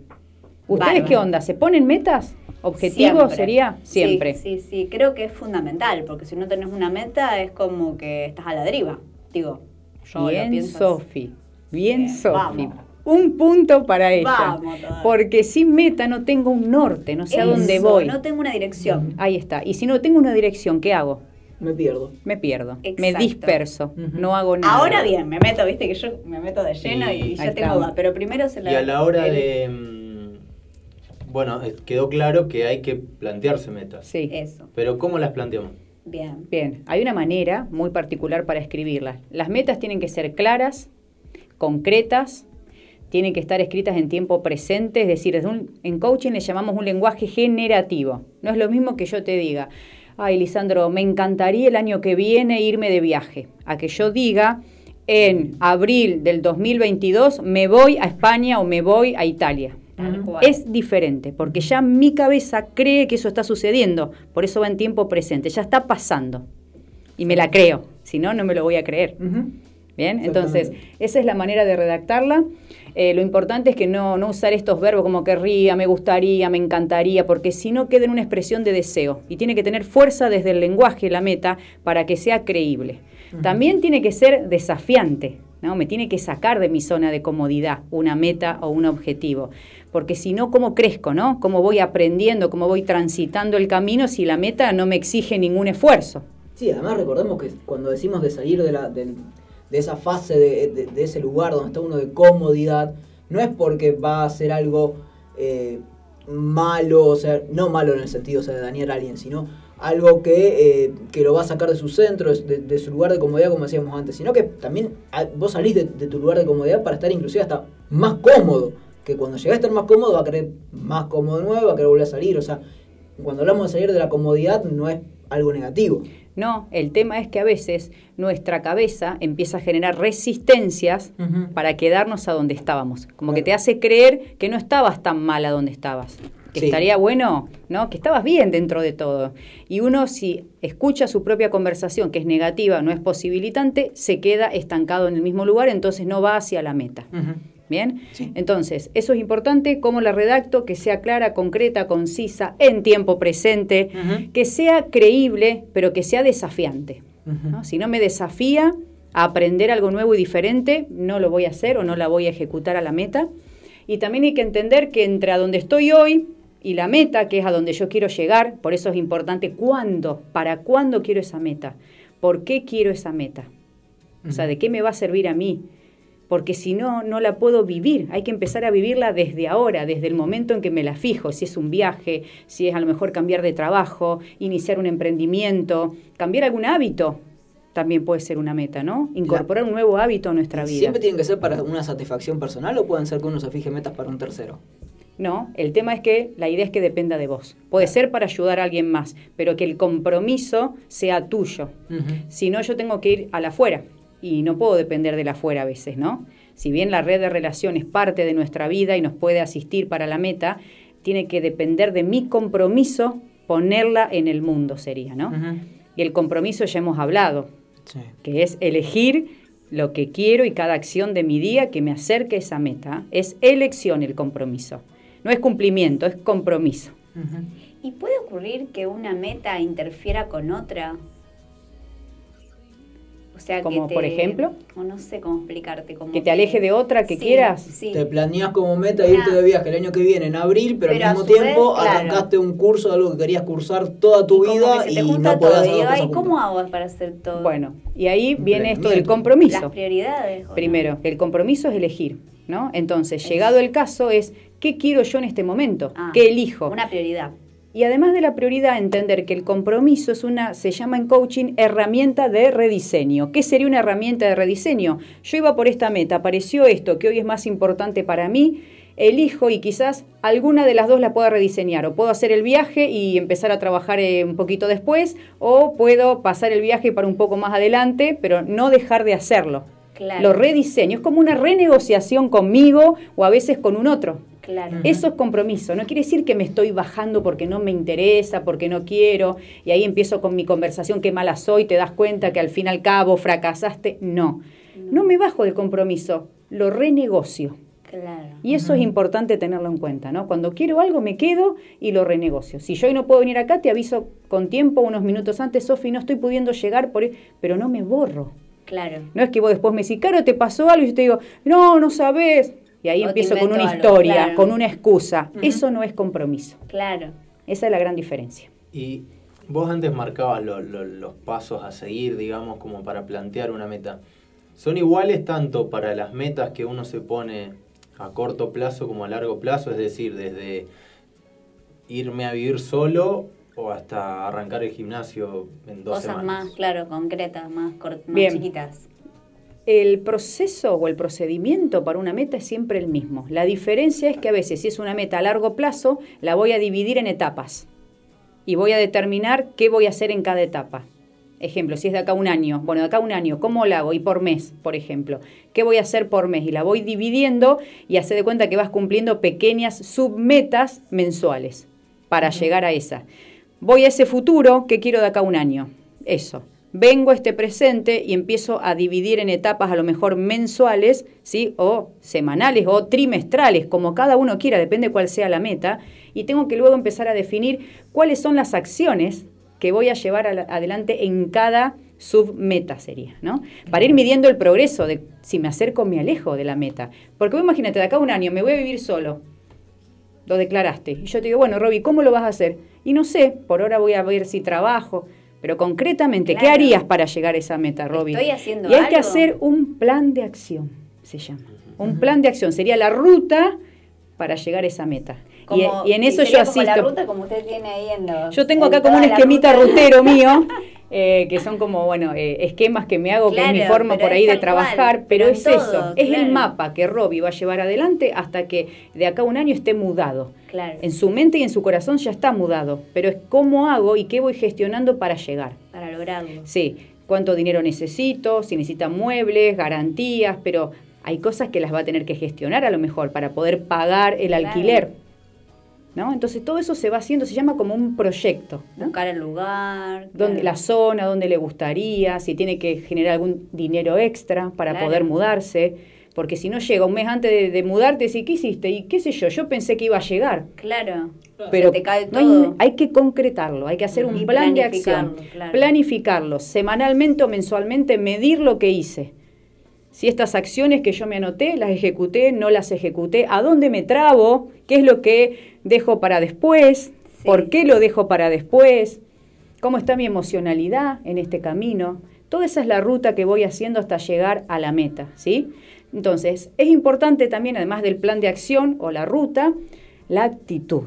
¿Ustedes Bárbaro. qué onda? ¿Se ponen metas? ¿Objetivos Siempre. sería? Siempre. Sí, sí, sí. Creo que es fundamental, porque si no tenés una meta es como que estás a la deriva. Digo, yo lo Bien, pienso. Sofi. Bien, Sofi. Un punto para ella. Vamos. Porque sin meta no tengo un norte, no sé a dónde voy. No tengo una dirección. Ahí está. Y si no tengo una dirección, ¿qué hago? Me pierdo. Me pierdo. Me Exacto. disperso. No hago nada. Ahora bien, me meto, viste que yo me meto de lleno y, Y- ya Ahí tengo duda. Pero primero se la. Y a la hora el- de... mm, Bueno, quedó claro que hay que plantearse metas. Sí. Eso. Pero ¿cómo las planteamos? Bien. Bien, hay una manera muy particular para escribirlas. Las metas tienen que ser claras, concretas, tienen que estar escritas en tiempo presente, es decir, un- en coaching le llamamos un lenguaje generativo. No es lo mismo que yo te diga, ay, Lisandro, me encantaría el año que viene irme de viaje, a que yo diga, en abril del 2022 me voy a España o me voy a Italia. Es diferente, porque ya mi cabeza cree que eso está sucediendo, por eso va en tiempo presente, ya está pasando. Y me la creo, si no, no me lo voy a creer. Bien, entonces, esa es la manera de redactarla. Eh, lo importante es que no, no usar estos verbos como querría, me gustaría, me encantaría, porque si no queda en una expresión de deseo. Y tiene que tener fuerza desde el lenguaje, la meta, para que sea creíble. También tiene que ser desafiante, ¿no? Me tiene que sacar de mi zona de comodidad una meta o un objetivo. Porque si no, ¿cómo crezco, no? ¿Cómo voy aprendiendo, cómo voy transitando el camino si la meta no me exige ningún esfuerzo? Sí, además recordemos que cuando decimos de salir de, la, del- de esa fase, de, de- ese lugar donde está uno de comodidad, no es porque va a ser algo eh, malo, o sea, no malo en el sentido de dañar a alguien, sino algo que, eh, que lo va a sacar de su centro, de, de su lugar de comodidad, como decíamos antes, sino que también vos salís de, de tu lugar de comodidad para estar inclusive hasta más cómodo, que cuando llegás a estar más cómodo va a querer más cómodo de nuevo, va a querer volver a salir, o sea, cuando hablamos de salir de la comodidad no es algo negativo. No, el tema es que a veces nuestra cabeza empieza a generar resistencias para quedarnos a donde estábamos. Como que te hace creer que no estabas tan mal a donde estabas. Que Sí. estaría bueno, ¿no? Que estabas bien dentro de todo. Y uno, si escucha su propia conversación, que es negativa, no es posibilitante, se queda estancado en el mismo lugar, entonces no va hacia la meta. Bien, entonces, eso es importante, cómo la redacto, que sea clara, concreta, concisa, en tiempo presente, que sea creíble, pero que sea desafiante. ¿no? Si no me desafía a aprender algo nuevo y diferente, no lo voy a hacer o no la voy a ejecutar a la meta. Y también hay que entender que entre a donde estoy hoy y la meta, que es a donde yo quiero llegar, por eso es importante cuándo, para cuándo quiero esa meta, por qué quiero esa meta. O sea, ¿de qué me va a servir a mí? Porque si no, no la puedo vivir. Hay que empezar a vivirla desde ahora, desde el momento en que me la fijo. Si es un viaje, si es a lo mejor cambiar de trabajo, iniciar un emprendimiento, cambiar algún hábito, también puede ser una meta, ¿no? Incorporar un nuevo hábito a nuestra vida. ¿Siempre tienen que ser para una satisfacción personal o pueden ser que uno se fije metas para un tercero? No, el tema es que la idea es que dependa de vos. Puede ser para ayudar a alguien más, pero que el compromiso sea tuyo. Si no, yo tengo que ir a la afuera y no puedo depender de la afuera a veces, ¿no? Si bien la red de relaciones parte de nuestra vida y nos puede asistir para la meta, tiene que depender de mi compromiso ponerla en el mundo, sería, ¿no? Y el compromiso ya hemos hablado, que es elegir lo que quiero y cada acción de mi día que me acerque a esa meta. Es elección el compromiso. No es cumplimiento, es compromiso. ¿Y puede ocurrir que una meta interfiera con otra? O sea, Como, que te- por ejemplo? o no sé cómo explicarte. Como Que te aleje de otra que Sí, quieras. Sí. Te planeas como meta Una- irte de viaje el año que viene, en abril, pero, al mismo vez, tiempo claro. arrancaste un curso de algo que querías cursar toda tu Como vida y no todo. hacer Y ¿cómo juntas. hago para hacer todo? Bueno, y ahí viene esto del compromiso. Las prioridades. Primero, el compromiso es elegir, ¿no? Entonces, llegado el caso es, ¿qué quiero yo en este momento? Ah, ¿Qué elijo? Una prioridad. Y además de la prioridad, entender que el compromiso es una, se llama en coaching, herramienta de rediseño. ¿Qué sería una herramienta de rediseño? Yo iba por esta meta, apareció esto que hoy es más importante para mí, elijo y quizás alguna de las dos la pueda rediseñar. O puedo hacer el viaje y empezar a trabajar eh, un poquito después, o puedo pasar el viaje para un poco más adelante, pero no dejar de hacerlo. Claro. Lo rediseño, es como una renegociación conmigo o a veces con un otro. Claro. Eso es compromiso. No quiere decir que me estoy bajando porque no me interesa, porque no quiero, y ahí empiezo con mi conversación, qué mala soy, te das cuenta que al fin y al cabo fracasaste. No, no me bajo del compromiso, lo renegocio. Claro. Y eso es importante tenerlo en cuenta, ¿no? Cuando quiero algo me quedo y lo renegocio. Si yo hoy no puedo venir acá, te aviso con tiempo, unos minutos antes, Sofi, no estoy pudiendo llegar, por... e-", pero no me borro. Claro. No es que vos después me decís, Caro, ¿te pasó algo? Y yo te digo, no, no sabés. Y ahí O empiezo con una algo, historia, claro. con una excusa. Eso no es compromiso. Claro. Esa es la gran diferencia. Y vos antes marcabas lo- lo- los pasos a seguir, digamos, como para plantear una meta. ¿Son iguales tanto para las metas que uno se pone a corto plazo como a largo plazo? Es decir, desde irme a vivir solo o hasta arrancar el gimnasio en dos Cosas semanas. más, claro, concretas, más, más Bien. chiquitas. El proceso o el procedimiento para una meta es siempre el mismo. La diferencia es que a veces si es una meta a largo plazo, la voy a dividir en etapas y voy a determinar qué voy a hacer en cada etapa. Ejemplo, si es de acá un año, bueno, de acá un año, ¿cómo la hago? Y por mes, por ejemplo. ¿Qué voy a hacer por mes? Y la voy dividiendo y hace de cuenta que vas cumpliendo pequeñas submetas mensuales para llegar a esa. Voy a ese futuro, ¿qué quiero de acá un año? Eso. Vengo a este presente y empiezo a dividir en etapas a lo mejor mensuales, ¿sí? O semanales o trimestrales, como cada uno quiera, depende cuál sea la meta. Y tengo que luego empezar a definir cuáles son las acciones que voy a llevar adelante en cada submeta sería, ¿no? Para ir midiendo el progreso de si me acerco o me alejo de la meta. Porque vos imagínate, de acá a un año me voy a vivir solo. Lo declaraste. Y yo te digo, bueno, Roby, ¿cómo lo vas a hacer? Y no sé, por ahora voy a ver si trabajo. Pero concretamente, ¿qué harías para llegar a esa meta, Roby? Estoy haciendo y hay que hacer un plan de acción, se llama. Un plan de acción sería la ruta para llegar a esa meta. Y, Como- y en eso yo asisto. la ruta como usted tiene ahí en los... Yo tengo en acá como un esquemita ruta. rutero mío, eh, que son como, bueno, eh, esquemas que me hago, que es mi forma por ahí de trabajar, cual, pero es todo, eso, es el mapa que Robbie va a llevar adelante hasta que de acá a un año esté mudado. Claro, En su mente y en su corazón ya está mudado, pero es cómo hago y qué voy gestionando para llegar. para lograrlo. Sí, cuánto dinero necesito, si necesita muebles, garantías, pero hay cosas que las va a tener que gestionar a lo mejor para poder pagar el alquiler. ¿No? Entonces todo eso se va haciendo, se llama como un proyecto. ¿no? Buscar el lugar. Claro. la zona, dónde le gustaría, si tiene que generar algún dinero extra para Claro. poder mudarse. Porque si no llega un mes antes de, de mudarte, decís, ¿qué hiciste? Y qué sé yo, yo pensé que iba a llegar. Claro. Pero Se te cae no hay, todo. hay que concretarlo, hay que hacer un Y plan de acción. claro. Planificarlo, semanalmente o mensualmente, medir lo que hice. Si estas acciones que yo me anoté, las ejecuté, no las ejecuté, a dónde me trabo, qué es lo que dejo para después, Sí. por qué lo dejo para después, cómo está mi emocionalidad en este camino. Toda esa es la ruta que voy haciendo hasta llegar a la meta, ¿sí? Entonces, es importante también, además del plan de acción o la ruta, la actitud.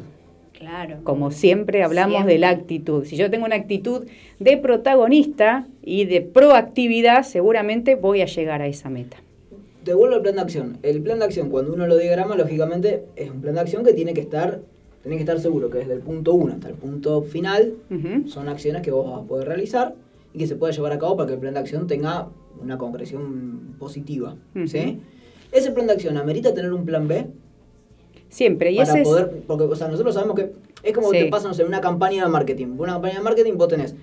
Claro. Como siempre hablamos Siempre. de la actitud. Si yo tengo una actitud de protagonista y de proactividad, seguramente voy a llegar a esa meta. Te vuelvo al plan de acción. El plan de acción, cuando uno lo diagrama, lógicamente es un plan de acción que tiene que estar, tiene que estar seguro que desde el punto 1 hasta el punto final son acciones que vos vas a poder realizar y que se puede llevar a cabo para que el plan de acción tenga una concreción positiva. ¿sí? Ese plan de acción amerita tener un plan B Siempre. Y para ese es- poder, porque o sea, nosotros sabemos que es como Sí. que te pasa, no sé, una campaña de marketing. Una campaña de marketing vos tenés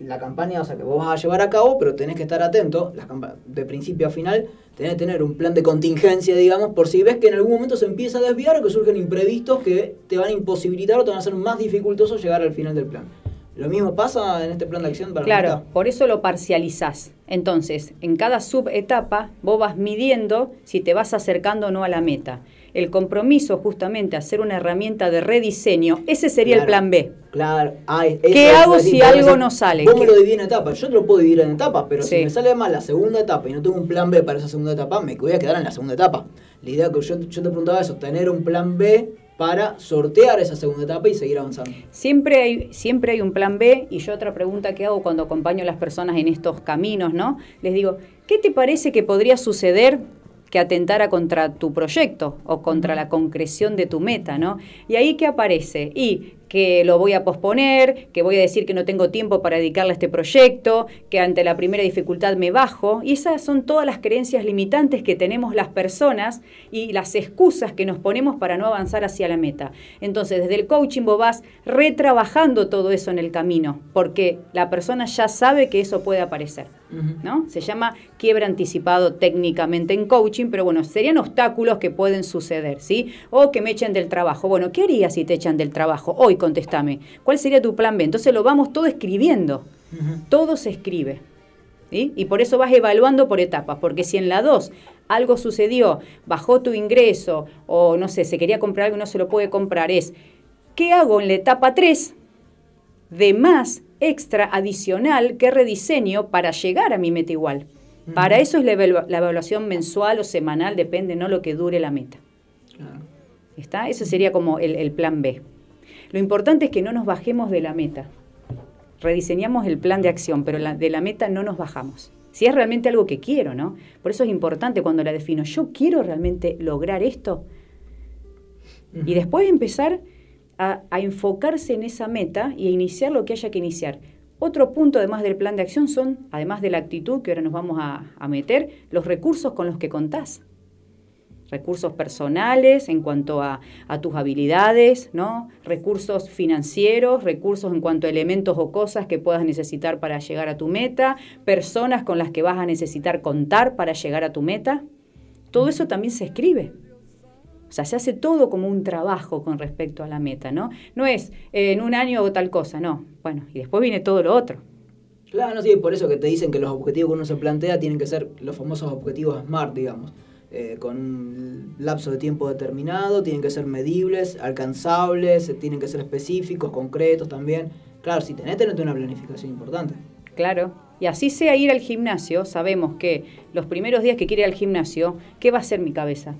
la campaña, o sea, que vos vas a llevar a cabo, pero tenés que estar atento, las campa- de principio a final, tenés que tener un plan de contingencia, digamos, por si ves que en algún momento se empieza a desviar o que surgen imprevistos que te van a imposibilitar o te van a hacer más dificultoso llegar al final del plan. Lo mismo pasa en este plan de acción para la Claro, por eso lo parcializás. Entonces, en cada subetapa vos vas midiendo si te vas acercando o no a la meta. El compromiso, justamente, hacer una herramienta de rediseño, ese sería el plan B. Claro. Ah, es- ¿Qué hago es si algo no sale? Vos ¿Qué- me lo dividís en etapas. Yo te lo puedo dividir en etapas, pero Sí. si me sale mal la segunda etapa y no tengo un plan B para esa segunda etapa, me voy a quedar en la segunda etapa. La idea que yo, yo te preguntaba eso, tener un plan B para sortear esa segunda etapa y seguir avanzando. Siempre hay, siempre hay un plan B y yo otra pregunta que hago cuando acompaño a las personas en estos caminos, ¿no? Les digo, ¿qué te parece que podría suceder que atentara contra tu proyecto o contra la concreción de tu meta, ¿no? Y ahí qué aparece? Y que lo voy a posponer, que voy a decir que no tengo tiempo para dedicarle a este proyecto, que ante la primera dificultad me bajo. Y esas son todas las creencias limitantes que tenemos las personas y las excusas que nos ponemos para no avanzar hacia la meta. Entonces, desde el coaching vos vas retrabajando todo eso en el camino, porque la persona ya sabe que eso puede aparecer. ¿No? Se llama quiebra anticipado técnicamente en coaching, pero bueno, serían obstáculos que pueden suceder, ¿sí? O que me echen del trabajo. Bueno, ¿qué harías si te echan del trabajo? Hoy contestame. ¿Cuál sería tu plan B? Entonces lo vamos todo escribiendo. Todo se escribe. ¿sí? Y por eso vas evaluando por etapas, porque si en la 2 algo sucedió, bajó tu ingreso o no sé, se quería comprar algo y no se lo puede comprar, es ¿qué hago en la etapa 3 de más extra adicional que rediseño para llegar a mi meta igual? Para eso es la, evalu- la evaluación mensual o semanal, depende, no lo que dure la meta. ¿Está? Ese sería como el, el plan B. Lo importante es que no nos bajemos de la meta. Rediseñamos el plan de acción, pero la- de la meta no nos bajamos. Si es realmente algo que quiero, ¿no? Por eso es importante cuando la defino, yo quiero realmente lograr esto. Y después empezar a, enfocarse en esa meta y a iniciar lo que haya que iniciar. Otro punto, además del plan de acción, son, además de la actitud que ahora nos vamos a, a meter, los recursos con los que contás recursos personales en cuanto a, a tus habilidades, ¿no? recursos financieros, recursos en cuanto a elementos o cosas que puedas necesitar para llegar a tu meta, personas con las que vas a necesitar contar para llegar a tu meta. Todo eso también se escribe. O sea, se hace todo como un trabajo con respecto a la meta, ¿no? No es eh, en un año hago tal cosa, no. Bueno, y después viene todo lo otro. Claro, no, sí, por eso que te dicen que los objetivos que uno se plantea tienen que ser los famosos objetivos SMART, digamos. eh, con un lapso de tiempo determinado, tienen que ser medibles, alcanzables, eh, tienen que ser específicos, concretos también. Claro, si tenés, tenés una planificación importante. Claro. Y así sea ir al gimnasio, sabemos que los primeros días que quiere ir al gimnasio, ¿qué va a hacer mi cabeza?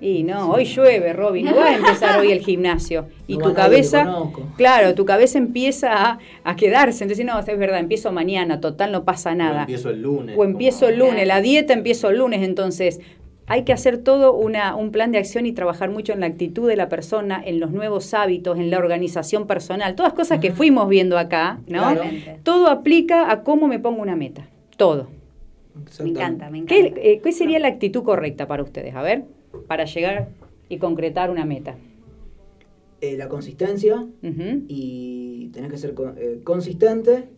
Y no, hoy llueve, Robin, no va a empezar hoy el gimnasio. Y No tu cabeza, claro, tu cabeza empieza a, a quedarse. Entonces, no, es verdad, empiezo mañana, total, no pasa O nada. empiezo el lunes. O empiezo el lunes, la dieta empiezo el lunes, entonces hay que hacer todo una, un plan de acción y trabajar mucho en la actitud de la persona, en los nuevos hábitos, en la organización personal, todas cosas que fuimos viendo acá, ¿no? Claro. Todo aplica a cómo me pongo una meta, todo. Me encanta, me encanta. ¿Qué, eh, qué sería la actitud correcta para ustedes? A ver, para llegar y concretar una meta. Eh, la consistencia y tenés que ser eh, consistente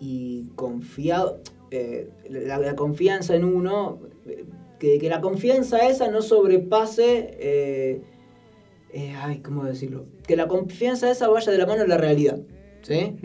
y confiado. eh, la, la confianza en uno, eh, que, que la confianza esa no sobrepase. ay, ¿cómo decirlo? Que la confianza esa vaya de la mano de la realidad. ¿Sí?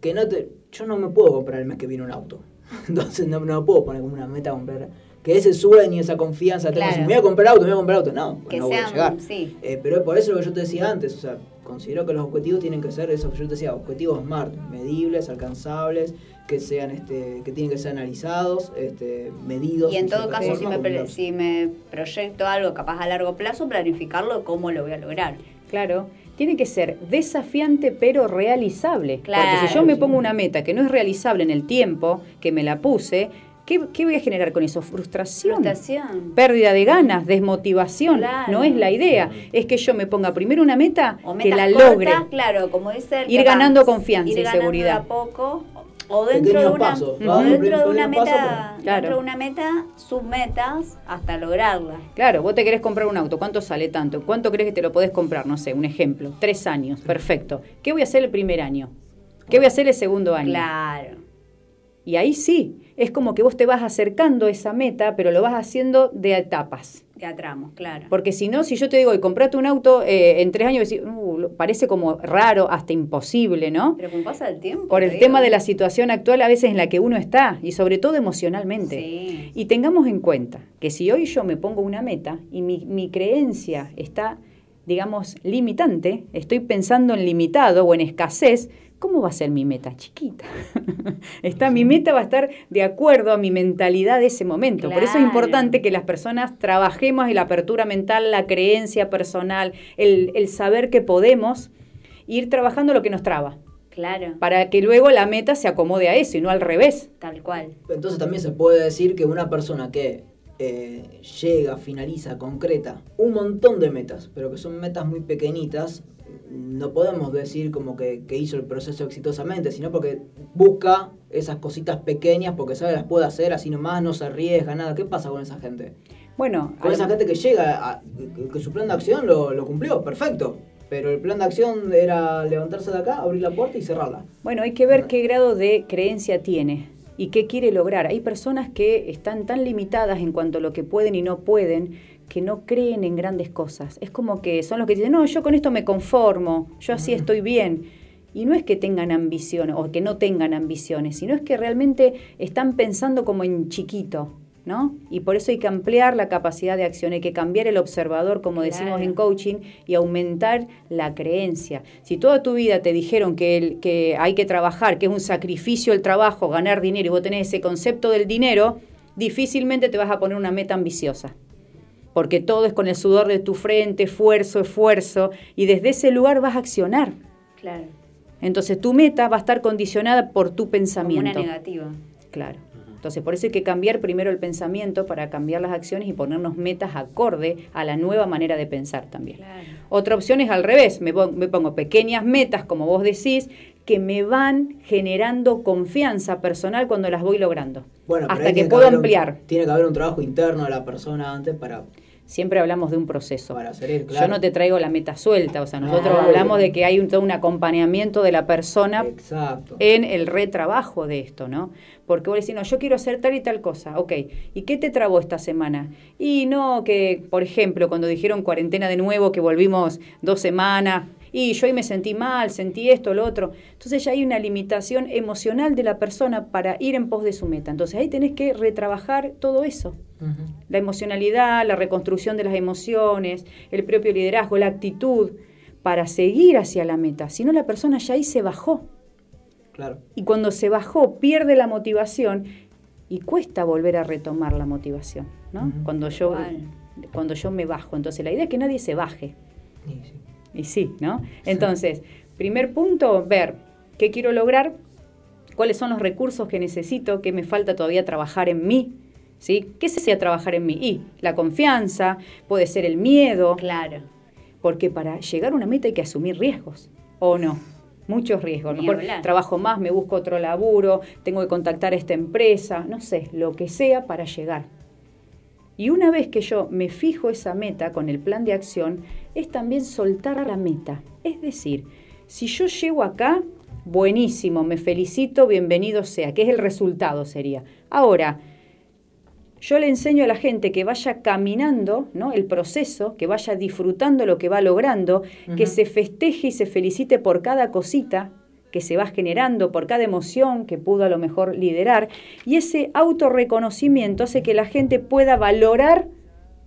Que no te. Yo no me puedo comprar el mes que viene un auto. Entonces no, no me puedo poner como una meta comprar. Que ese sueño, esa confianza, tengo, Claro. me voy a comprar auto, me voy a comprar auto. No, pues Que no voy a sean, llegar. sí. Eh, pero por eso lo que yo te decía antes, o sea, considero que los objetivos tienen que ser eso que yo te decía, objetivos SMART, medibles, alcanzables, que sean este, que tienen que ser analizados, este, medidos. Y en todo caso, si me, si me proyecto algo capaz a largo plazo, planificarlo cómo lo voy a lograr. Claro, tiene que ser desafiante pero realizable. Claro. Porque si yo me pongo una meta que no es realizable en el tiempo que me la puse, ¿qué, qué voy a generar con eso? Frustración. Frustración. Pérdida de ganas, desmotivación. Claro. No es la idea. Es que yo me ponga primero una meta O que metas la cortas, logre. claro, como dice el Ir capaz, ganando confianza ir y ganando seguridad. a poco o dentro de una pasos, dentro de una meta Claro. dentro de una meta submetas hasta lograrla Claro, vos te querés comprar un auto, ¿cuánto sale tanto? ¿Cuánto crees que te lo podés comprar? No sé, un ejemplo, tres años, perfecto. ¿Qué voy a hacer el primer año? ¿Qué voy a hacer el segundo año? claro Y ahí sí, es como que vos te vas acercando a esa meta, pero lo vas haciendo de etapas. de a tramos claro Porque si no, si yo te digo, y comprate un auto eh, en tres años, decís, "Uh, parece como raro, hasta imposible, ¿no? pero como pasa el tiempo Por el digo. tema de la situación actual a veces en la que uno está, y sobre todo emocionalmente. Sí. Y tengamos en cuenta que si hoy yo me pongo una meta y mi, mi creencia está, digamos, limitante, estoy pensando en limitado o en escasez, ¿cómo va a ser mi meta? Chiquita. está, mi meta va a estar de acuerdo a mi mentalidad de ese momento. Por eso es importante que las personas trabajemos en la apertura mental, la creencia personal, el, el saber que podemos ir trabajando lo que nos traba claro para que luego la meta se acomode a eso y no al revés. tal cual Entonces también se puede decir que una persona que eh, llega, finaliza, concreta un montón de metas, pero que son metas muy pequeñitas, no podemos decir como que, que hizo el proceso exitosamente, sino porque busca esas cositas pequeñas porque sabe las puede hacer así nomás, no se arriesga, nada. ¿Qué pasa con esa gente? Bueno, Con esa gente que llega, a- que- que su plan de acción lo, lo cumplió, perfecto. Pero el plan de acción era levantarse de acá, abrir la puerta y cerrarla. Bueno, hay que ver qué grado de creencia tiene y qué quiere lograr. Hay personas que están tan limitadas en cuanto a lo que pueden y no pueden que no creen en grandes cosas. Es como que son los que dicen, no, yo con esto me conformo, yo así estoy bien. Y no es que tengan ambiciones o que no tengan ambiciones, sino es que realmente están pensando como en chiquito, ¿no? Y por eso hay que ampliar la capacidad de acción, hay que cambiar el observador, como decimos en coaching, y aumentar la creencia. Si toda tu vida te dijeron que, el, que hay que trabajar, que es un sacrificio el trabajo, ganar dinero, y vos tenés ese concepto del dinero, difícilmente te vas a poner una meta ambiciosa. Porque todo es con el sudor de tu frente, esfuerzo, esfuerzo, y desde ese lugar vas a accionar. Claro. Entonces tu meta va a estar condicionada por tu Como pensamiento. una negativa. Claro. Entonces, por eso hay que cambiar primero el pensamiento para cambiar las acciones y ponernos metas acorde a la nueva manera de pensar también. Otra opción es al revés, me pon- me pongo pequeñas metas, como vos decís, que me van generando confianza personal cuando las voy logrando. Bueno, hasta que tiene puedo un- ampliar. tiene que haber un trabajo interno de la persona antes para... Siempre hablamos de un proceso. Para hacer el, Yo claro. no te traigo la meta suelta, o sea, nosotros No. hablamos de que hay un, todo un acompañamiento de la persona Exacto. en el retrabajo de esto, ¿no? Porque vos decís, no, yo quiero hacer tal y tal cosa, ok, ¿y qué te trabó esta semana? Y no, que, por ejemplo, cuando dijeron cuarentena de nuevo, que volvimos dos semanas, y yo ahí me sentí mal, sentí esto, lo otro. Entonces ya hay una limitación emocional de la persona para ir en pos de su meta. Entonces ahí tenés que retrabajar todo eso. La emocionalidad, la reconstrucción de las emociones, el propio liderazgo, la actitud, para seguir hacia la meta. Si no, la persona ya ahí se bajó. Claro. Y cuando se bajó, pierde la motivación y cuesta volver a retomar la motivación, ¿no? Cuando yo cuando yo me bajo. Entonces, la idea es que nadie se baje. Y sí, ¿no? Entonces, primer punto, ver qué quiero lograr, cuáles son los recursos que necesito, qué me falta todavía trabajar en mí, ¿sí? ¿Qué se sea trabajar en mí? Y la confianza, puede ser el miedo. Claro. Porque para llegar a una meta hay que asumir riesgos, ¿o no? Muchos riesgos. A lo Ni mejor trabajo más, me busco otro laburo, tengo que contactar a esta empresa, no sé, lo que sea para llegar. Y una vez que yo me fijo esa meta con el plan de acción, es también soltar la meta. Es decir, si yo llego acá, buenísimo, me felicito, bienvenido sea, que es el resultado sería. Ahora, yo le enseño a la gente que vaya caminando ¿no? el proceso, que vaya disfrutando lo que va logrando, que se festeje y se felicite por cada cosita que se va generando, por cada emoción que pudo a lo mejor liderar. Y ese autorreconocimiento hace que la gente pueda valorar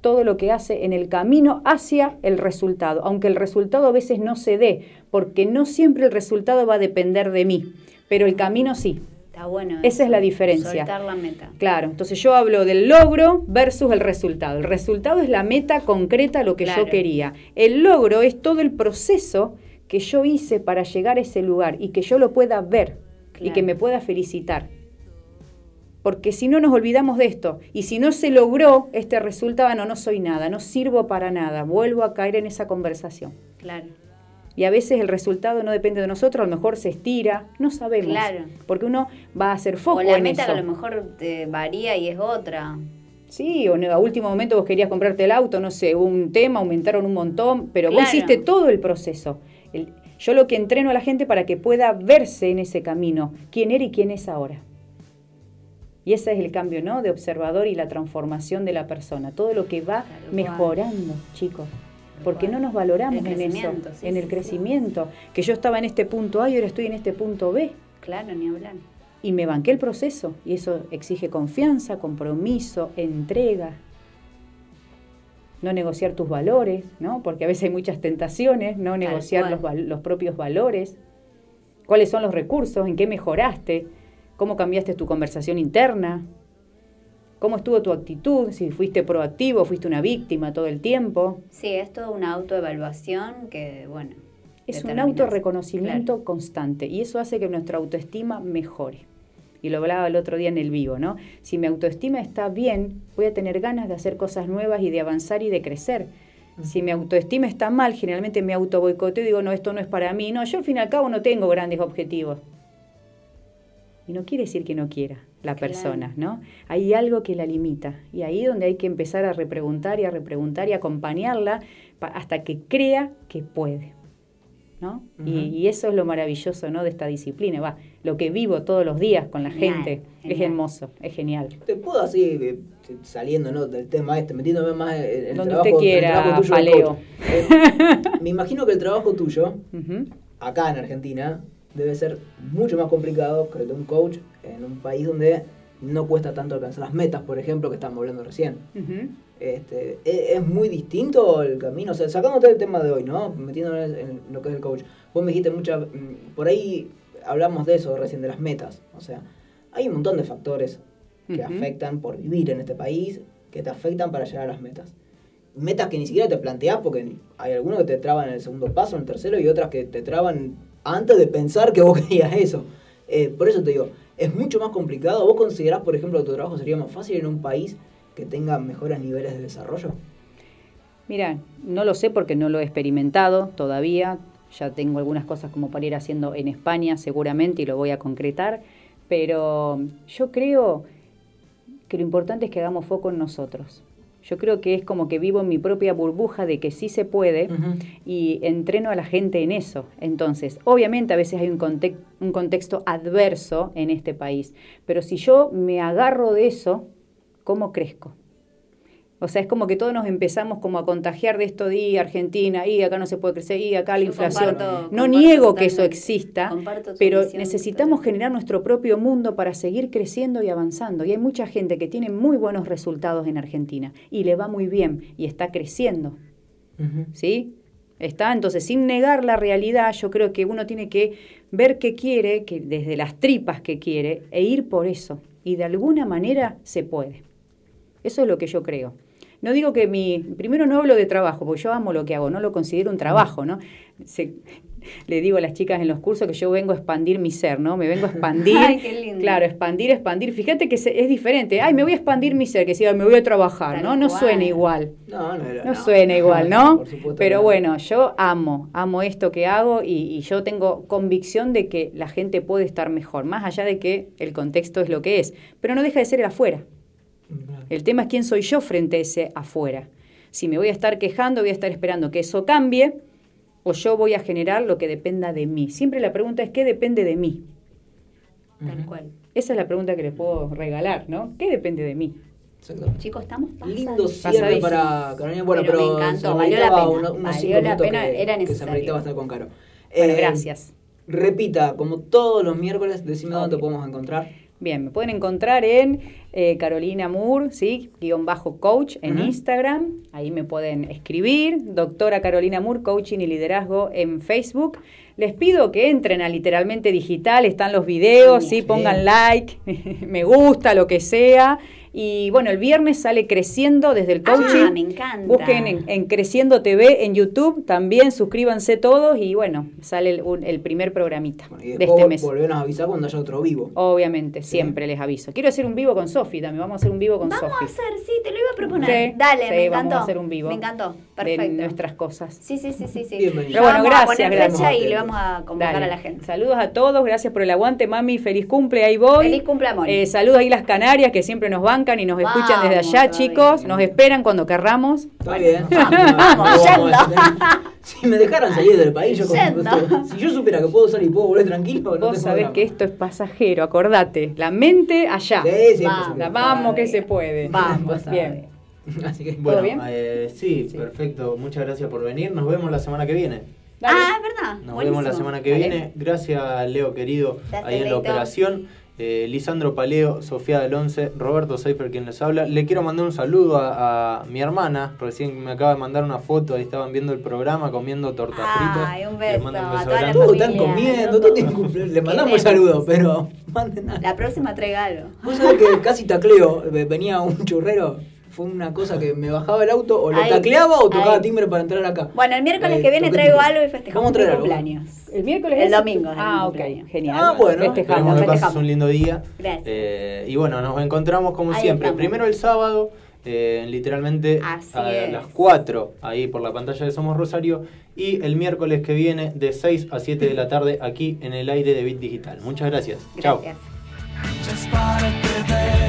todo lo que hace en el camino hacia el resultado, aunque el resultado a veces no se dé, porque no siempre el resultado va a depender de mí, pero el camino sí. Está bueno. Esa es la diferencia. Soltar la meta. Claro, entonces yo hablo del logro versus el resultado. El resultado es la meta concreta, lo que Claro. yo quería. El logro es todo el proceso que yo hice para llegar a ese lugar y que yo lo pueda ver y que me pueda felicitar. Porque si no nos olvidamos de esto y si no se logró este resultado, no, no soy nada, no sirvo para nada, vuelvo a caer en esa conversación. Claro. Y a veces el resultado no depende de nosotros, a lo mejor se estira, no sabemos. Claro. Porque uno va a hacer foco O la meta que a lo mejor te varía y es otra. Sí, o no, a último momento vos querías comprarte el auto, no sé, un tema, aumentaron un montón, pero vos hiciste todo el proceso. El- yo lo que entreno a la gente para que pueda verse en ese camino, quién era y quién es ahora. Y ese es el cambio, ¿no? De observador y la transformación de la persona. Todo lo que va mejorando, chicos. Porque no nos valoramos en eso, sí, en el sí, sí. crecimiento. Que yo estaba en este punto A y ahora estoy en este punto B. Claro, ni hablar. Y me banqué el proceso. Y eso exige confianza, compromiso, entrega. No negociar tus valores, ¿no? Porque a veces hay muchas tentaciones, no negociar los, los propios valores. ¿Cuáles son los recursos? ¿En qué mejoraste? ¿Cómo cambiaste tu conversación interna? ¿Cómo estuvo tu actitud? Si fuiste proactivo, fuiste una víctima todo el tiempo. Sí, es toda una autoevaluación que, bueno. Es un autorreconocimiento constante y eso hace que nuestra autoestima mejore. Y lo hablaba el otro día en el vivo, ¿no? Si mi autoestima está bien, voy a tener ganas de hacer cosas nuevas y de avanzar y de crecer. Si mi autoestima está mal, generalmente me auto boicoteo y digo, no, esto no es para mí. No, yo al fin y al cabo no tengo grandes objetivos. Y no quiere decir que no quiera la Claro. persona, ¿no? Hay algo que la limita. Y ahí donde hay que empezar a repreguntar y a repreguntar y acompañarla pa- hasta que crea que puede. ¿No? y, y eso es lo maravilloso ¿no? de esta disciplina. Va, lo que vivo todos los días con la Genial, gente es hermoso, es genial. Te puedo así, eh, saliendo ¿no? del tema este, metiéndome más en el Donde trabajo, usted el trabajo tuyo de Paleo. coach. Eh, me imagino que el trabajo tuyo, acá en Argentina, debe ser mucho más complicado que el de un coach en un país donde no cuesta tanto alcanzar las metas, por ejemplo, que estamos hablando recién. Este, ¿es, es muy distinto el camino? O sea, sacándote el tema de hoy, ¿no? Metiéndonos en lo que es el coach. Vos me dijiste muchas... mm, Por ahí hablamos de eso recién, de las metas. O sea, hay un montón de factores que afectan por vivir en este país, que te afectan para llegar a las metas. Metas que ni siquiera te planteás porque hay algunos que te traban en el segundo paso, en el tercero, y otras que te traban antes de pensar que vos querías eso. Eh, por eso te digo, es mucho más complicado. ¿Vos considerás, por ejemplo, que tu trabajo sería más fácil en un país que tenga mejores niveles de desarrollo? Mira, no lo sé porque no lo he experimentado todavía. Ya tengo algunas cosas como para ir haciendo en España seguramente y lo voy a concretar. Pero yo creo que lo importante es que hagamos foco en nosotros. Yo creo que es como que vivo en mi propia burbuja de que sí se puede y entreno a la gente en eso. Entonces, obviamente a veces hay un, context- un contexto adverso en este país, pero si yo me agarro de eso, ¿cómo crezco? O sea, es como que todos nos empezamos como a contagiar de esto de "Y Argentina, y acá no se puede crecer, y acá la Yo inflación. comparto- no comparto niego que eso exista, pero visión necesitamos generar nuestro propio mundo para seguir creciendo y avanzando. Y hay mucha gente que tiene muy buenos resultados en Argentina y le va muy bien y está creciendo. ¿sí? Está, entonces, sin negar la realidad, yo creo que uno tiene que ver qué quiere, que desde las tripas que quiere, e ir por eso. Y de alguna manera se puede. Eso es lo que yo creo. No digo que mi. Primero no hablo de trabajo, porque yo amo lo que hago, no lo considero un trabajo, ¿no? Se- le digo a las chicas en los cursos que yo vengo a expandir mi ser, ¿no? Me vengo a expandir. Ay, qué lindo. Claro, expandir, expandir. Fíjate que se- es diferente. Ay, me voy a expandir mi ser, que si me voy a trabajar, ¿no? No suena igual. No, no, No suena igual, ¿no? Por Pero no. bueno, yo amo, amo esto que hago y, y yo tengo convicción de que la gente puede estar mejor, más allá de que el contexto es lo que es. Pero no deja de ser el afuera. El tema es quién soy yo frente a ese afuera. Si me voy a estar quejando, voy a estar esperando que eso cambie o yo voy a generar lo que dependa de mí. Siempre la pregunta es, ¿qué depende de mí? Tal cual. Esa es la pregunta que les puedo regalar, ¿no? ¿Qué depende de mí? Chicos, estamos Lindo cierre para Carolina. Bueno, Pero pero, me encantó, valió la pena, uno- unos valió cinco la minutos pena, que, era que se necesario. ameritaba estar con Caro. Bueno, Eh, gracias. Repita, como todos los miércoles, decime dónde te podemos encontrar. Bien, me pueden encontrar en eh, Carolina Moore, ¿sí? guion bajo coach en. Instagram. Ahí me pueden escribir. Doctora Carolina Moore, coaching y liderazgo en Facebook. Les pido que entren a literalmente digital, están los videos, ¿sí? Sí. pongan like, me gusta, lo que sea. Y bueno, el viernes sale Creciendo desde el coaching. Ah, me encanta. Busquen en, en Creciendo TV en YouTube, también suscríbanse todos y bueno, sale el, un- el primer programita Bueno, y de este mes. volvernos a avisar cuando haya otro vivo. Obviamente, siempre les aviso. Quiero hacer un vivo con Sofi también. Vamos a hacer un vivo con Vamos Sofi. a hacer, sí, te lo iba a proponer. Sí, Dale, sí, me encantó. Vamos a hacer un vivo. Me encantó, De perfecto. nuestras cosas. Sí, sí, sí, sí. sí. Bienvenido. Pero bueno, vamos gracias, a poner gracias. fecha y le vamos a convocar Dale. a la gente. Saludos a todos, gracias por el aguante, mami. Feliz cumple, ahí voy. Feliz cumple, amor. Eh, saludos a Islas Canarias que siempre nos bancan y nos escuchan desde Vamos, allá, chicos. Nos esperan cuando querramos. Está bien. Vamos, yendo. Si me dejaran salir del país, yo como- si yo supiera que puedo salir y puedo volver tranquilo, no Vos sabés que esto es pasajero, acordate. La mente allá. Sí, sí, Vamos. La vamos que se puede. Vamos, Bien. Así que, Bueno, bien? eh, sí, perfecto. Muchas gracias por venir. Nos vemos la semana que viene. Dale. Ah, es verdad. Nos Buenísimo. vemos la semana que Dale. viene. Gracias, Leo querido, Gracias, ahí en la Leito. operación. Eh, Lisandro Paleo, Sofía del Once, Roberto Seifer quien les habla. Le quiero mandar un saludo a, a mi hermana. Recién me acaba de mandar una foto. Ahí estaban viendo el programa comiendo tortas Ay, fritas. un Les beso mando un a beso toda la grande. todos están familia, comiendo, loco. todos tienen cumpleaños. Le mandamos Queremos. saludos, pero manden nada. La próxima traiga algo. Vos sabés que casi tacleo, ve- venía un churrero fue una cosa que me bajaba el auto, o lo Ahí, tacleaba o tocaba ahí. timbre para entrar acá. Bueno, el miércoles Eh, que viene traigo timbre. algo y festejamos ¿Cómo traer mi algo? cumpleaños. ¿El miércoles El domingo es Ah, ok, cumpleaños. genial. Ah, bueno. Esperemos Festejamos, que pases festejamos. un lindo día. Gracias. Eh, y bueno, nos encontramos como Ahí siempre. estamos. Primero el sábado, eh, literalmente Así a es. las 4, ahí por la pantalla de Somos Rosario. Y el miércoles que viene, de 6 a 7 de la tarde, aquí en el aire de Bit Digital. Muchas gracias. Chao. Gracias. De